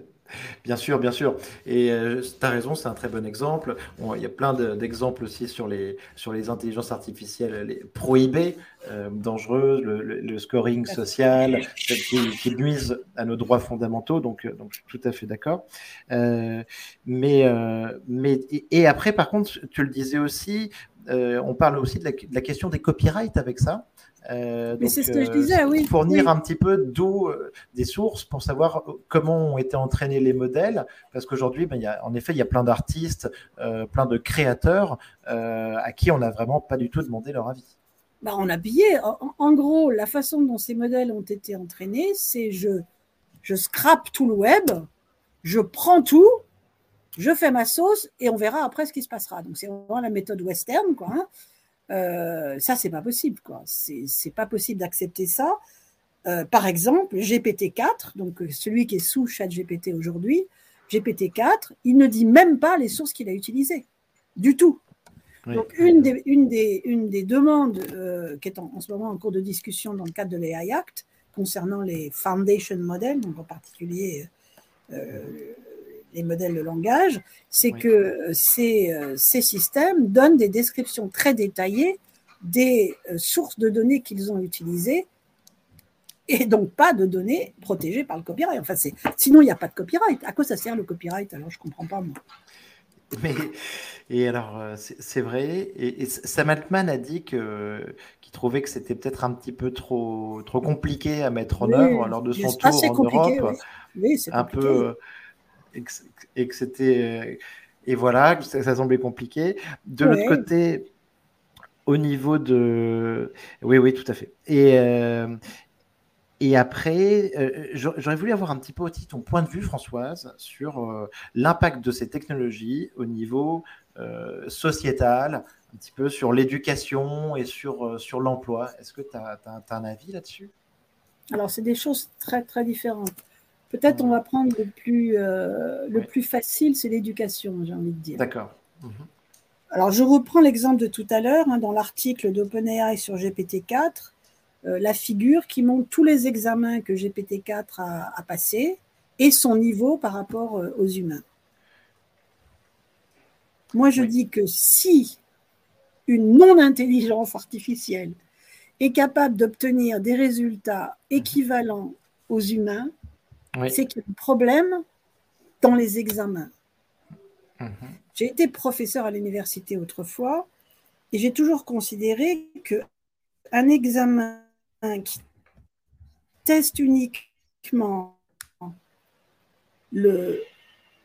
Bien sûr, bien sûr. Et euh, tu as raison, c'est un très bon exemple. il y a plein d'exemples aussi sur les, sur les intelligences artificielles les prohibées, euh, dangereuses, le, scoring social, qui, qui, nuisent à nos droits fondamentaux. Donc, euh, donc je suis tout à fait d'accord. mais, mais, et, après, par contre, tu le disais aussi, on parle aussi de la, de la question des copyrights avec ça. Euh, Mais c'est ce que je disais, oui. Fournir un petit peu d'où euh, des sources pour savoir euh, comment ont été entraînés les modèles, parce qu'aujourd'hui, ben, en effet, il y a plein d'artistes, plein de créateurs à qui on n'a vraiment pas du tout demandé leur avis. Bah, on a pillé. En, gros, la façon dont ces modèles ont été entraînés, c'est je, je scrape tout le web, je prends tout, je fais ma sauce et on verra après ce qui se passera. Donc c'est vraiment la méthode western, quoi. Hein. Euh, ça, c'est pas possible, quoi. C'est pas possible d'accepter ça. Euh, par exemple, GPT-4, donc euh, celui qui est sous ChatGPT aujourd'hui, GPT-4, il ne dit même pas les sources qu'il a utilisées, du tout. Donc, une des, une des, une des demandes qui est en, ce moment en cours de discussion dans le cadre de l'AI Act, concernant les foundation models, donc en particulier les modèles de langage, c'est que euh, ces, euh, ces, systèmes donnent des descriptions très détaillées des euh, sources de données qu'ils ont utilisées et donc pas de données protégées par le copyright. Enfin, sinon, il n'y a pas de copyright. À quoi ça sert le copyright? Alors, je ne comprends pas, moi. Mais, et alors, c'est vrai. Et, Sam Altman a dit qu'il trouvait que c'était peut-être un petit peu trop, trop compliqué à mettre en œuvre lors de son tour en Europe. Oui. un peu et que c'était. Et voilà, ça, ça, semblait compliqué. De l'autre côté, au niveau de. Oui, oui, tout à fait. Et. Euh, et après, euh, j'aurais voulu avoir un petit peu aussi ton point de vue, Françoise, sur euh, l'impact de ces technologies au niveau sociétal, un petit peu sur l'éducation et sur, sur l'emploi. Est-ce que tu as, as, un avis là-dessus? Alors, c'est des choses très, très différentes. Peut-être on va prendre le plus, euh, le plus facile, c'est l'éducation, j'ai envie de dire. D'accord. Mhm. Alors je reprends l'exemple de tout à l'heure, hein, dans l'article d'OpenAI sur GPT-4, euh, la figure qui montre tous les examens que GPT-4 a, a passés et son niveau par rapport euh, aux humains. Moi, je dis que si une non-intelligence artificielle est capable d'obtenir des résultats équivalents aux humains, c'est qu'il y a un problème dans les examens. Mhm. J'ai été professeur à l'université autrefois et j'ai toujours considéré que un examen qui teste uniquement le,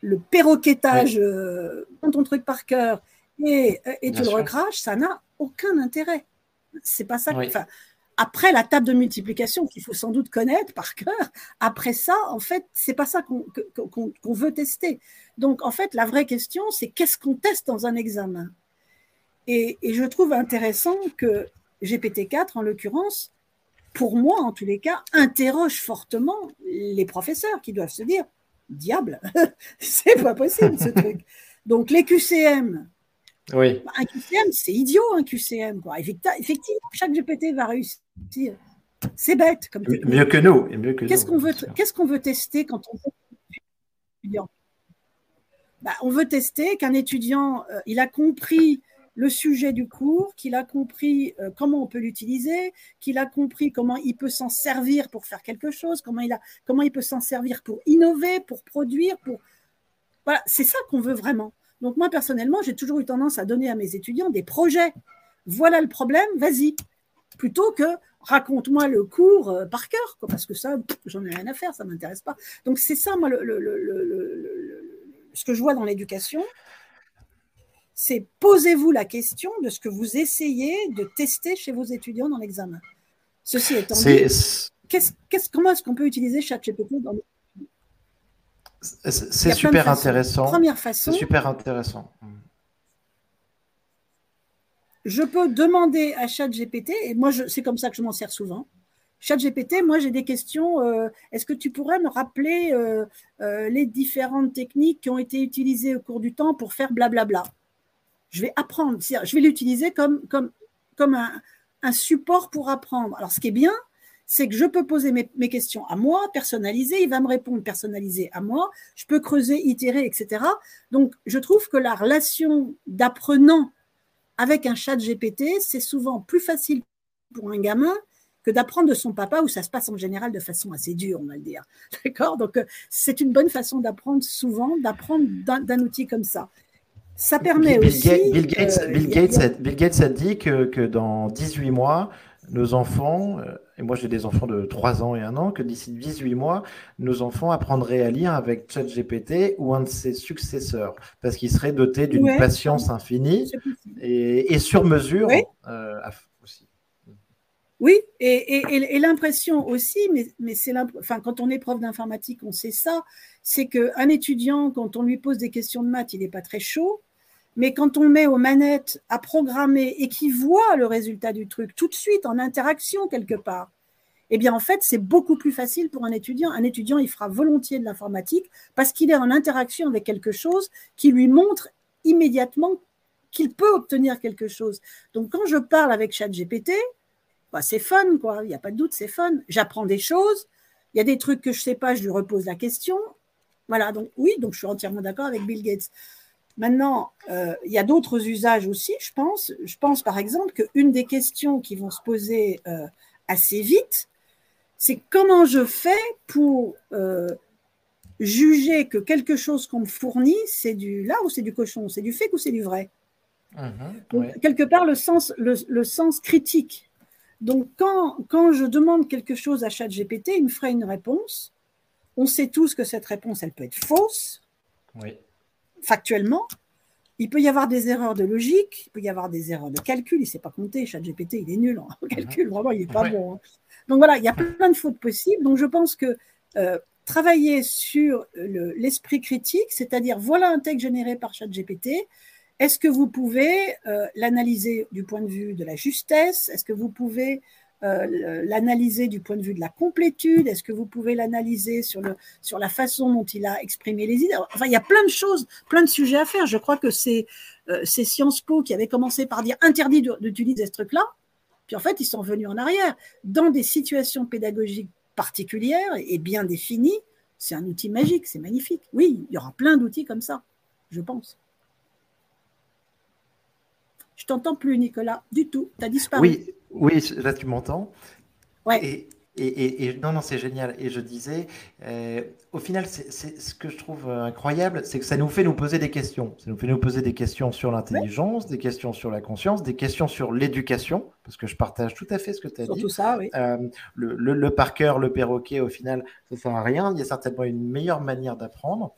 le perroquetage, euh, ton truc par cœur et, et tu le recraches, ça n'a aucun intérêt. C'est pas ça. Enfin, après la table de multiplication qu'il faut sans doute connaître par cœur, après ça, en fait, c'est pas ça qu'on veut tester. Donc, en fait, la vraie question, c'est qu'est-ce qu'on teste dans un examen? Et, je trouve intéressant que GPT-4, en l'occurrence, pour moi, en tous les cas, interroge fortement les professeurs qui doivent se dire diable, [LAUGHS] c'est pas possible ce truc. [LAUGHS] Donc, les QCM, oui. Un QCM, c'est idiot, un QCM. Quoi. Effectivement, chaque GPT va réussir. C'est bête comme Mieux que nous. Qu'est-ce qu'on veut, qu'est-ce qu'on veut tester quand on étudiant? Bah, On veut tester qu'un étudiant, euh, il a compris le sujet du cours, qu'il a compris euh, comment on peut l'utiliser, qu'il a compris comment il peut s'en servir pour faire quelque chose, comment il, a, comment il peut s'en servir pour innover, pour produire, pour... Voilà, c'est ça qu'on veut vraiment. Donc moi, personnellement, j'ai toujours eu tendance à donner à mes étudiants des projets. Voilà le problème, vas-y. Plutôt que raconte-moi le cours euh, par cœur, parce que ça, j'en ai rien à faire, ça ne m'intéresse pas. Donc c'est ça, moi, ce que je vois dans l'éducation, c'est posez-vous la question de ce que vous essayez de tester chez vos étudiants dans l'examen. Ceci étant dit, comment est-ce qu'on peut utiliser ChatGPT dans C'est super intéressant. Première façon. C'est super intéressant. Je peux demander à ChatGPT, et moi c'est comme ça que je m'en sers souvent. ChatGPT, moi j'ai des questions. Euh, est-ce que tu pourrais me rappeler euh, euh, les différentes techniques qui ont été utilisées au cours du temps pour faire blablabla? Je vais apprendre, je vais l'utiliser comme, comme, comme un, support pour apprendre. Alors, ce qui est bien, c'est que je peux poser mes, questions à moi, personnaliser, il va me répondre personnalisé à moi, je peux creuser, itérer, etc. Donc, je trouve que la relation d'apprenant avec un chat GPT, c'est souvent plus facile pour un gamin que d'apprendre de son papa, où ça se passe en général de façon assez dure, on va le dire. [LAUGHS] D'accord? Donc, euh, c'est une bonne façon d'apprendre souvent, d'apprendre d'un outil comme ça. Ça permet Bill, aussi. Bill, Gates, euh, Bill, Gates a, Bill, Gates a, dit que, que, dans 18 mois, nos enfants, euh, et moi j'ai des enfants de 3 ans et 1 an, que d'ici 18 mois, nos enfants apprendraient à lire avec ChatGPT ou un de ses successeurs, parce qu'il serait doté d'une patience infinie et, et, sur mesure euh, aussi. Oui, et, et, et l'impression aussi, mais, mais c'est enfin, quand on est prof d'informatique, on sait ça, c'est qu'un étudiant, quand on lui pose des questions de maths, il n'est pas très chaud. Mais quand on met aux manettes à programmer et qu'il voit le résultat du truc tout de suite en interaction quelque part, eh bien en fait c'est beaucoup plus facile pour un étudiant. Un étudiant il fera volontiers de l'informatique parce qu'il est en interaction avec quelque chose qui lui montre immédiatement qu'il peut obtenir quelque chose. Donc quand je parle avec ChatGPT, bah, c'est fun quoi. Il n'y a pas de doute, c'est fun. J'apprends des choses. Il y a des trucs que je sais pas, je lui repose la question. Voilà. Donc oui, donc je suis entièrement d'accord avec Bill Gates. Maintenant, euh, il y a d'autres usages aussi, je pense. Je pense par exemple qu'une des questions qui vont se poser euh, assez vite, c'est comment je fais pour euh, juger que quelque chose qu'on me fournit, c'est du là ou c'est du cochon, c'est du fake ou c'est du vrai? Mhm, quelque part, le sens, le, sens critique. Donc, quand, quand, je demande quelque chose à ChatGPT, il me ferait une réponse. On sait tous que cette réponse, elle peut être fausse. Oui factuellement, il peut y avoir des erreurs de logique, il peut y avoir des erreurs de calcul, il ne sait pas compter, ChatGPT, il est nul en calcul, vraiment, il n'est pas bon. Hein. Donc voilà, il y a plein de fautes possibles. Donc je pense que euh, travailler sur l'esprit critique, c'est-à-dire voilà un texte généré par ChatGPT, est-ce que vous pouvez euh, l'analyser du point de vue de la justesse? Est-ce que vous pouvez euh, l'analyser du point de vue de la complétude Est-ce que vous pouvez l'analyser sur, sur la façon dont il a exprimé les idées? Enfin, il y a plein de choses, plein de sujets à faire. Je crois que c'est euh, Sciences Po qui avait commencé par dire interdit d'utiliser ce truc-là. Puis en fait, ils sont venus en arrière. Dans des situations pédagogiques particulières et bien définies, c'est un outil magique, c'est magnifique. Oui, il y aura plein d'outils comme ça, je pense. Je t'entends plus, Nicolas, du tout. Tu as disparu. Oui, oui, là tu m'entends. Ouais. Et, et, non, non, c'est génial. Et je disais, euh, au final, c'est ce que je trouve euh, incroyable, c'est que ça nous fait nous poser des questions. Ça nous fait nous poser des questions sur l'intelligence, des questions sur la conscience, des questions sur l'éducation, parce que je partage tout à fait ce que tu as dit. Tout ça, oui. Euh, le, le, le par cœur, le perroquet, au final, ça ne sert à rien. Il y a certainement une meilleure manière d'apprendre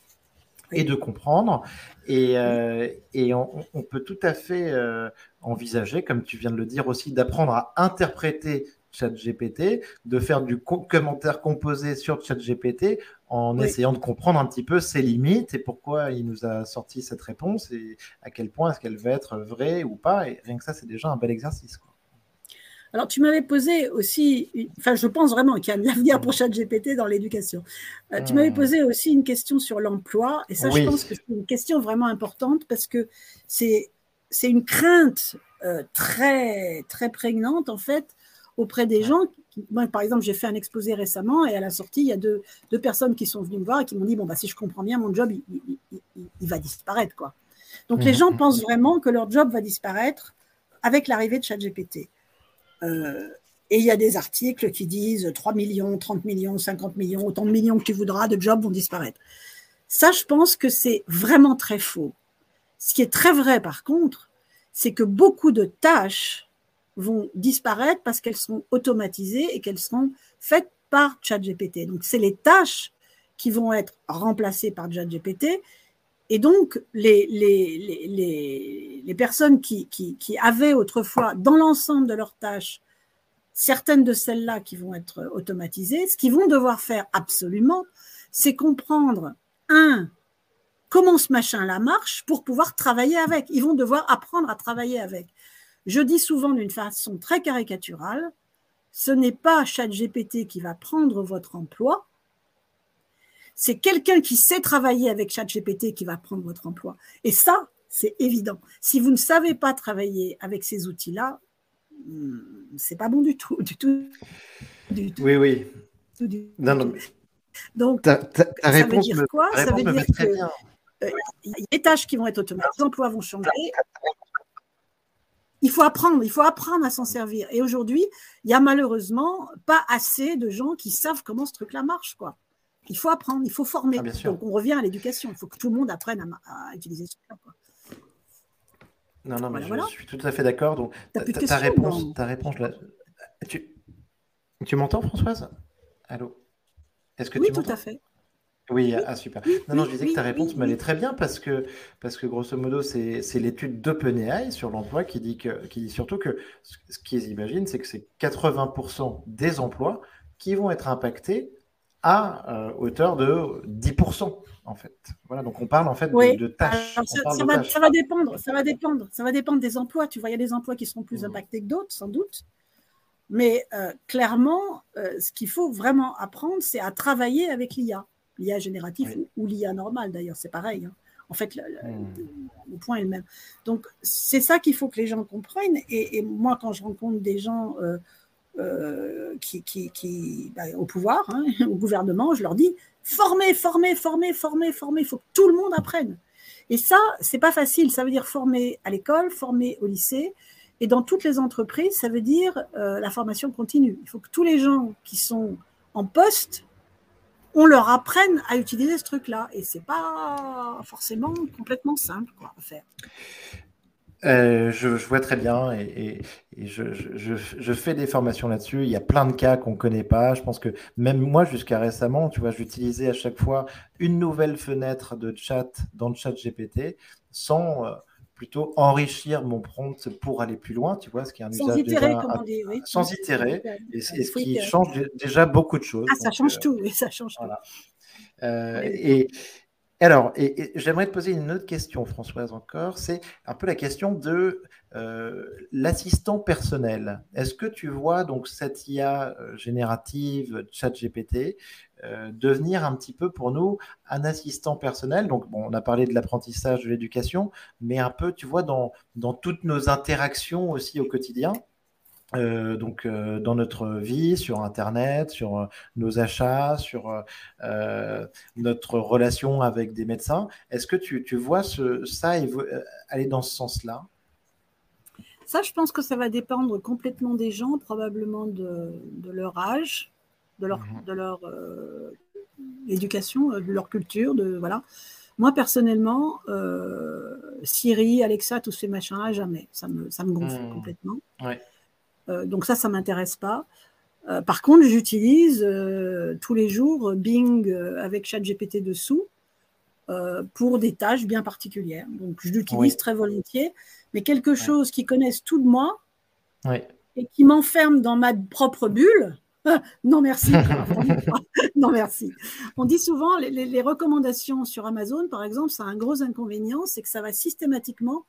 et de comprendre. Et, euh, et on, on, peut tout à fait euh, envisager, comme tu viens de le dire aussi, d'apprendre à interpréter ChatGPT, de faire du commentaire composé sur ChatGPT en essayant de comprendre un petit peu ses limites et pourquoi il nous a sorti cette réponse et à quel point est-ce qu'elle va être vraie ou pas. Et rien que ça, c'est déjà un bel exercice. Quoi. Alors, tu m'avais posé aussi, enfin, je pense vraiment qu'il y a de l'avenir pour ChatGPT dans l'éducation. Euh, tu m'avais hmm. posé aussi une question sur l'emploi, et ça, je pense que c'est une question vraiment importante parce que c'est c'est une crainte euh, très très prégnante en fait auprès des gens moi, par exemple, j'ai fait un exposé récemment et à la sortie, il y a deux, deux personnes qui sont venues me voir et qui m'ont dit bon bah si je comprends bien, mon job il, il, va disparaître quoi. Donc les mmh. gens pensent vraiment que leur job va disparaître avec l'arrivée de ChatGPT. Euh, et il y a des articles qui disent 3 millions, 30 millions, 50 millions, autant de millions que tu voudras de jobs vont disparaître. Ça, je pense que c'est vraiment très faux. Ce qui est très vrai, par contre, c'est que beaucoup de tâches vont disparaître parce qu'elles seront automatisées et qu'elles seront faites par ChatGPT. Donc, c'est les tâches qui vont être remplacées par ChatGPT. Et donc, les, personnes qui, qui, qui, avaient autrefois dans l'ensemble de leurs tâches certaines de celles-là qui vont être automatisées, ce qu'ils vont devoir faire absolument, c'est comprendre, un, comment ce machin-là marche pour pouvoir travailler avec. Ils vont devoir apprendre à travailler avec. Je dis souvent d'une façon très caricaturale, ce n'est pas ChatGPT qui va prendre votre emploi, c'est quelqu'un qui sait travailler avec ChatGPT qui va prendre votre emploi. Et ça, c'est évident. Si vous ne savez pas travailler avec ces outils-là, hmm, c'est pas bon du tout, du tout, Oui, oui. non, non. Donc, ta, ça veut dire quoi? Ça veut dire que euh, il y a des tâches qui vont être automatisées, les emplois vont changer, il faut apprendre, il faut apprendre à s'en servir. Et aujourd'hui, il y a malheureusement pas assez de gens qui savent comment ce truc-là marche, quoi. Il faut apprendre, il faut former. Ah, Donc on revient à l'éducation. Il faut que tout le monde apprenne à, utiliser ce truc-là. Non, non, mais je, suis tout à fait d'accord. Donc ta, réponse, ta réponse, tu, tu m'entends, Françoise? Allô? Est-ce que oui, tout à fait. Oui, ah, super. Non, non, je disais que ta réponse m'allait très bien parce que, parce que grosso modo, c'est l'étude d'OpenAI sur l'emploi qui dit que, qui dit surtout que ce qu'ils imaginent, c'est que c'est 80% des emplois qui vont être impactés à euh, hauteur de 10%, en fait. Voilà, donc on parle en fait de, tâches. ça, va, ça, va, dépendre, ça va dépendre, ça va dépendre des emplois. Tu vois, il y a des emplois qui seront plus mmh. impactés que d'autres, sans doute. Mais euh, clairement, euh, ce qu'il faut vraiment apprendre, c'est à travailler avec l'IA l'IA génératif ou, l'IA normal d'ailleurs, c'est pareil. Hein. En fait, hmm. le, point est le même. Donc, c'est ça qu'il faut que les gens comprennent. Et, moi, quand je rencontre des gens euh, euh, qui, qui, bah, au pouvoir, hein, [LAUGHS] au gouvernement, je leur dis formez, formez, formez, formez, formez. Il faut que tout le monde apprenne. Et ça, c'est pas facile. Ça veut dire former à l'école, former au lycée. Et dans toutes les entreprises, ça veut dire euh, la formation continue. Il faut que tous les gens qui sont en poste on leur apprenne à utiliser ce truc-là. Et c'est pas forcément complètement simple à faire. Euh, je, vois très bien et, je, fais des formations là-dessus. Il y a plein de cas qu'on ne connaît pas. Je pense que même moi, jusqu'à récemment, tu vois, j'utilisais à chaque fois une nouvelle fenêtre de chat dans le chat GPT sans, euh, plutôt enrichir mon prompt pour aller plus loin, tu vois, ce qui est un sans itérer, comme on dit, oui. sans itérer, et, ce qui change déjà beaucoup de choses. Ah, ça change euh, tout, oui, ça change tout. Et, alors, et, j'aimerais te poser une autre question, Françoise, encore. C'est un peu la question de euh, l'assistant personnel. Est-ce que tu vois donc cette IA euh, générative, ChatGPT, euh, devenir un petit peu pour nous un assistant personnel? Donc, bon, on a parlé de l'apprentissage, de l'éducation, mais un peu, tu vois, dans, dans toutes nos interactions aussi au quotidien. Euh, donc euh, dans notre vie, sur Internet, sur euh, nos achats, sur notre relation avec des médecins. Est-ce que tu, tu vois ce, ça aller dans ce sens-là? Ça, je pense que ça va dépendre complètement des gens, probablement de, de leur âge, de leur, mhm. de leur éducation, de leur culture, de voilà. Moi, personnellement, Siri, Alexa, tous ces machins-là, jamais. Ça me, ça me gonfle mhm. complètement. Ouais. Euh, donc ça, ça m'intéresse pas. Euh, par contre, j'utilise euh, tous les jours Bing avec ChatGPT dessous pour des tâches bien particulières. Donc je l'utilise très volontiers, mais quelque chose qui connaisse tout de moi et qui m'enferme dans ma propre bulle, [LAUGHS] non merci. [LAUGHS] [LAUGHS] non merci. On dit souvent les, les, recommandations sur Amazon, par exemple, ça a un gros inconvénient, c'est que ça va systématiquement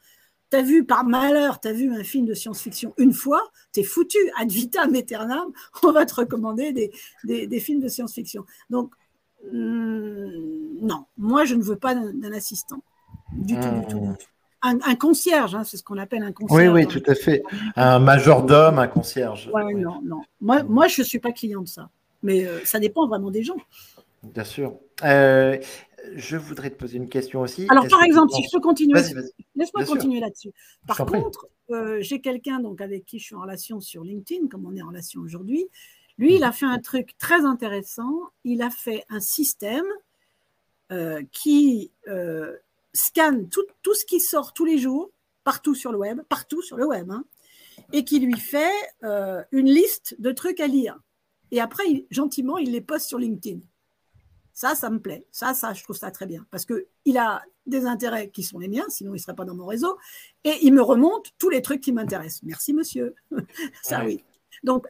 T'as vu, par malheur, tu as vu un film de science-fiction une fois, t'es foutu, ad vitam aeternam, [LAUGHS] on va te recommander des, films de science-fiction. Donc, hmm, non, moi, je ne veux pas d'un assistant. Du tout, du tout, du hmm. tout. un, concierge, hein, c'est ce qu'on appelle un concierge. Oui, oui, tout à fait. Un majordome, un concierge. Ouais, non, non. Moi, moi je ne suis pas client de ça. Mais euh, ça dépend vraiment des gens. Bien sûr. Euh, je voudrais te poser une question aussi. Alors, par exemple, si je peux continuer, laisse-moi continuer là-dessus. Par contre, euh, j'ai quelqu'un donc avec qui je suis en relation sur LinkedIn, comme on est en relation aujourd'hui. Lui, il a fait un truc très intéressant. Il a fait un système qui scanne tout, tout, ce qui sort tous les jours, partout sur le web, partout sur le web, hein, et qui lui fait une liste de trucs à lire. Et après, gentiment, il les poste sur LinkedIn. Ça, ça me plaît. Ça, ça, je trouve ça très bien. Parce qu'il a des intérêts qui sont les miens, sinon il ne serait pas dans mon réseau. Et il me remonte tous les trucs qui m'intéressent. Merci, monsieur. [LAUGHS] ça, oui. Donc,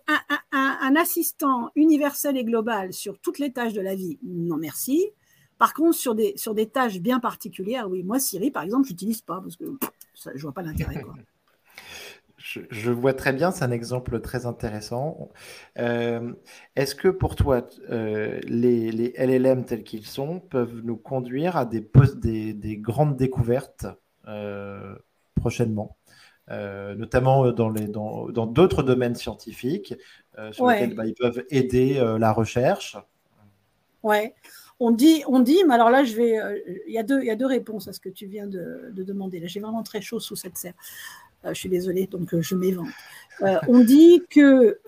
un, assistant universel et global sur toutes les tâches de la vie, non merci. Par contre, sur des, sur des tâches bien particulières, oui. Moi, Siri, par exemple, je n'utilise pas parce que je ne vois pas l'intérêt. [LAUGHS] Je, vois très bien, c'est un exemple très intéressant. Euh, est-ce que pour toi, euh, les, LLM tels qu'ils sont peuvent nous conduire à des, des, grandes découvertes euh, prochainement notamment dans d'autres dans, domaines scientifiques sur lesquels bah, ils peuvent aider la recherche? Ouais, on dit, on dit, mais alors là, je vais, il y, a deux, il y a deux réponses à ce que tu viens de, de demander. Là, j'ai vraiment très chaud sous cette serre. Euh, je suis désolée, donc euh, je m'évente. Euh, on dit que,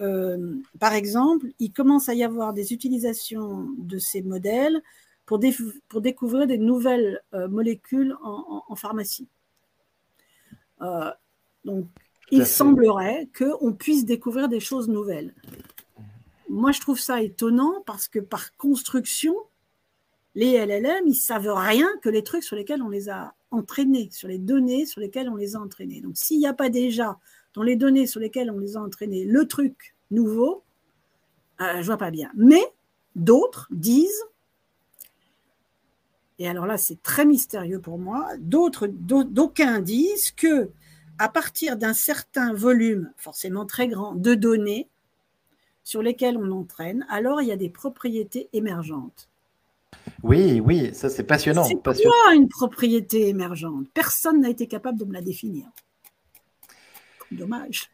par exemple, il commence à y avoir des utilisations de ces modèles pour, pour découvrir des nouvelles molécules en, pharmacie. donc, il semblerait qu'on puisse découvrir des choses nouvelles. Moi, je trouve ça étonnant parce que par construction, les LLM, ils savent rien que les trucs sur lesquels on les a entraînés, sur les données sur lesquelles on les a entraînés. Donc s'il n'y a pas déjà dans les données sur lesquelles on les a entraînés le truc nouveau, euh, je vois pas bien. Mais d'autres disent, et alors là c'est très mystérieux pour moi, d'autres, d'aucuns disent que à partir d'un certain volume, forcément très grand, de données sur lesquelles on entraîne, alors il y a des propriétés émergentes. Oui, oui, ça c'est passionnant. C'est quoi une propriété émergente Personne n'a été capable de me la définir. Dommage.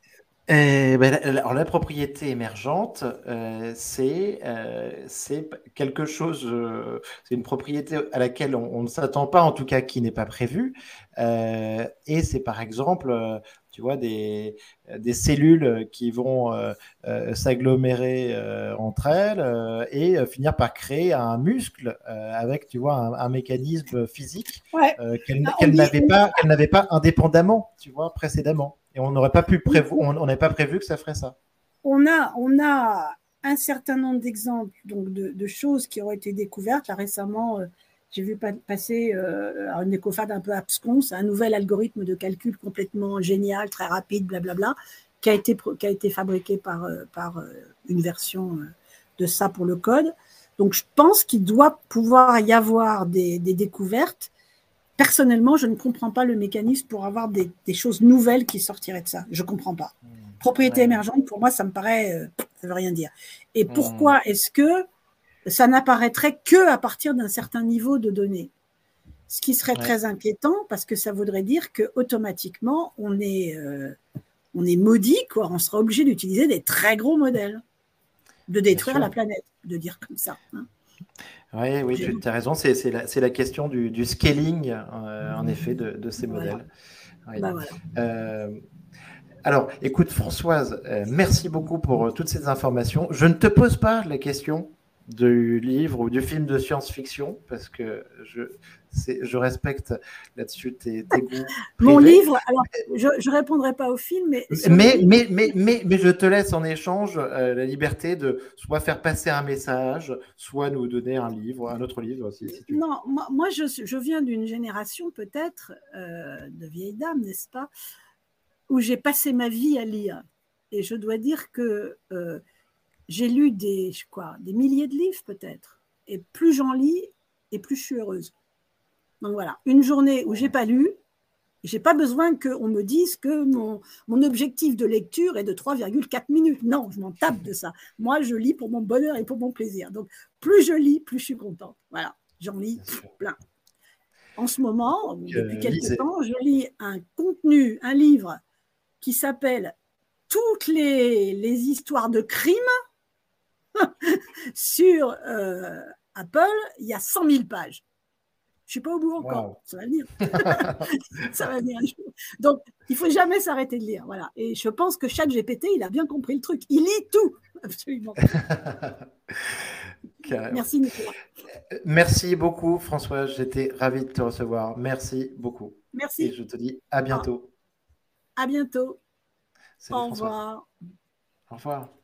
Eh ben, alors la propriété émergente, euh, euh, c'est quelque chose, euh, c'est une propriété à laquelle on, ne s'attend pas, en tout cas qui n'est pas prévue. et c'est par exemple tu vois, des, des cellules qui vont euh, euh, s'agglomérer euh, entre elles et finir par créer un muscle avec, tu vois, un, mécanisme physique qu'elle bah, n'avait pas, qu'elle n'avait pas indépendamment, tu vois, précédemment. Et on n'aurait pas pu prévoir, on n'avait pas prévu que ça ferait ça. On a, on a un certain nombre d'exemples donc de, de, choses qui ont été découvertes. Là, récemment, j'ai vu passer euh, une écofade un peu absconce, un nouvel algorithme de calcul complètement génial, très rapide, blablabla, qui a été, qui a été fabriqué par, euh, par euh, une version euh, de ça pour le code. Donc je pense qu'il doit pouvoir y avoir des, des, découvertes. Personnellement, je ne comprends pas le mécanisme pour avoir des, des choses nouvelles qui sortiraient de ça. Je ne comprends pas. Mmh. Propriété émergente, pour moi, ça me paraît, ça veut rien dire. Et mmh. pourquoi est-ce que ça n'apparaîtrait que à partir d'un certain niveau de données. Ce qui serait très inquiétant parce que ça voudrait dire que automatiquement on est, euh, on est maudit, quoi. On sera obligé d'utiliser des très gros modèles, de détruire la planète, de dire comme ça. Hein. Oui, oui, tu as raison. C'est la, la, question du, scaling, euh, en effet, de, ces modèles. Bah, euh, alors, écoute, Françoise, merci beaucoup pour toutes ces informations. Je ne te pose pas la question du livre ou du film de science-fiction parce que je, je respecte là-dessus tes, goûts. [LAUGHS] Mon livre, alors je ne répondrai pas au film, mais mais, mais, mais, mais, mais, je te laisse en échange euh, la liberté de soit faire passer un message, soit nous donner un livre, un autre livre. Si, non, moi, je, je, viens d'une génération peut-être euh, de vieilles dames, n'est-ce pas, où j'ai passé ma vie à lire. Et je dois dire que euh, j'ai lu des, quoi, des milliers de livres peut-être. Et plus j'en lis, et plus je suis heureuse. Donc voilà, une journée où j'ai pas lu, j'ai pas besoin qu'on me dise que mon, mon, objectif de lecture est de 3,4 minutes. Non, je m'en tape de ça. Moi, je lis pour mon bonheur et pour mon plaisir. Donc, plus je lis, plus je suis contente. Voilà, j'en lis plein. En ce moment, depuis quelques temps, je lis un contenu, un livre qui s'appelle Toutes les, histoires de crimes [LAUGHS] sur euh, Apple. Il y a 100 000 pages. Je ne suis pas au bout encore. Ça va venir. [LAUGHS] [LAUGHS] ça va venir un jour. Donc, il ne faut jamais s'arrêter de lire. Voilà. Et je pense que chaque GPT, il a bien compris le truc. Il lit tout. Absolument. Merci, Nicolas. Merci beaucoup, François. J'étais ravi de te recevoir. Merci beaucoup. Merci. Et je te dis à bientôt. À bientôt. Au revoir. Au revoir.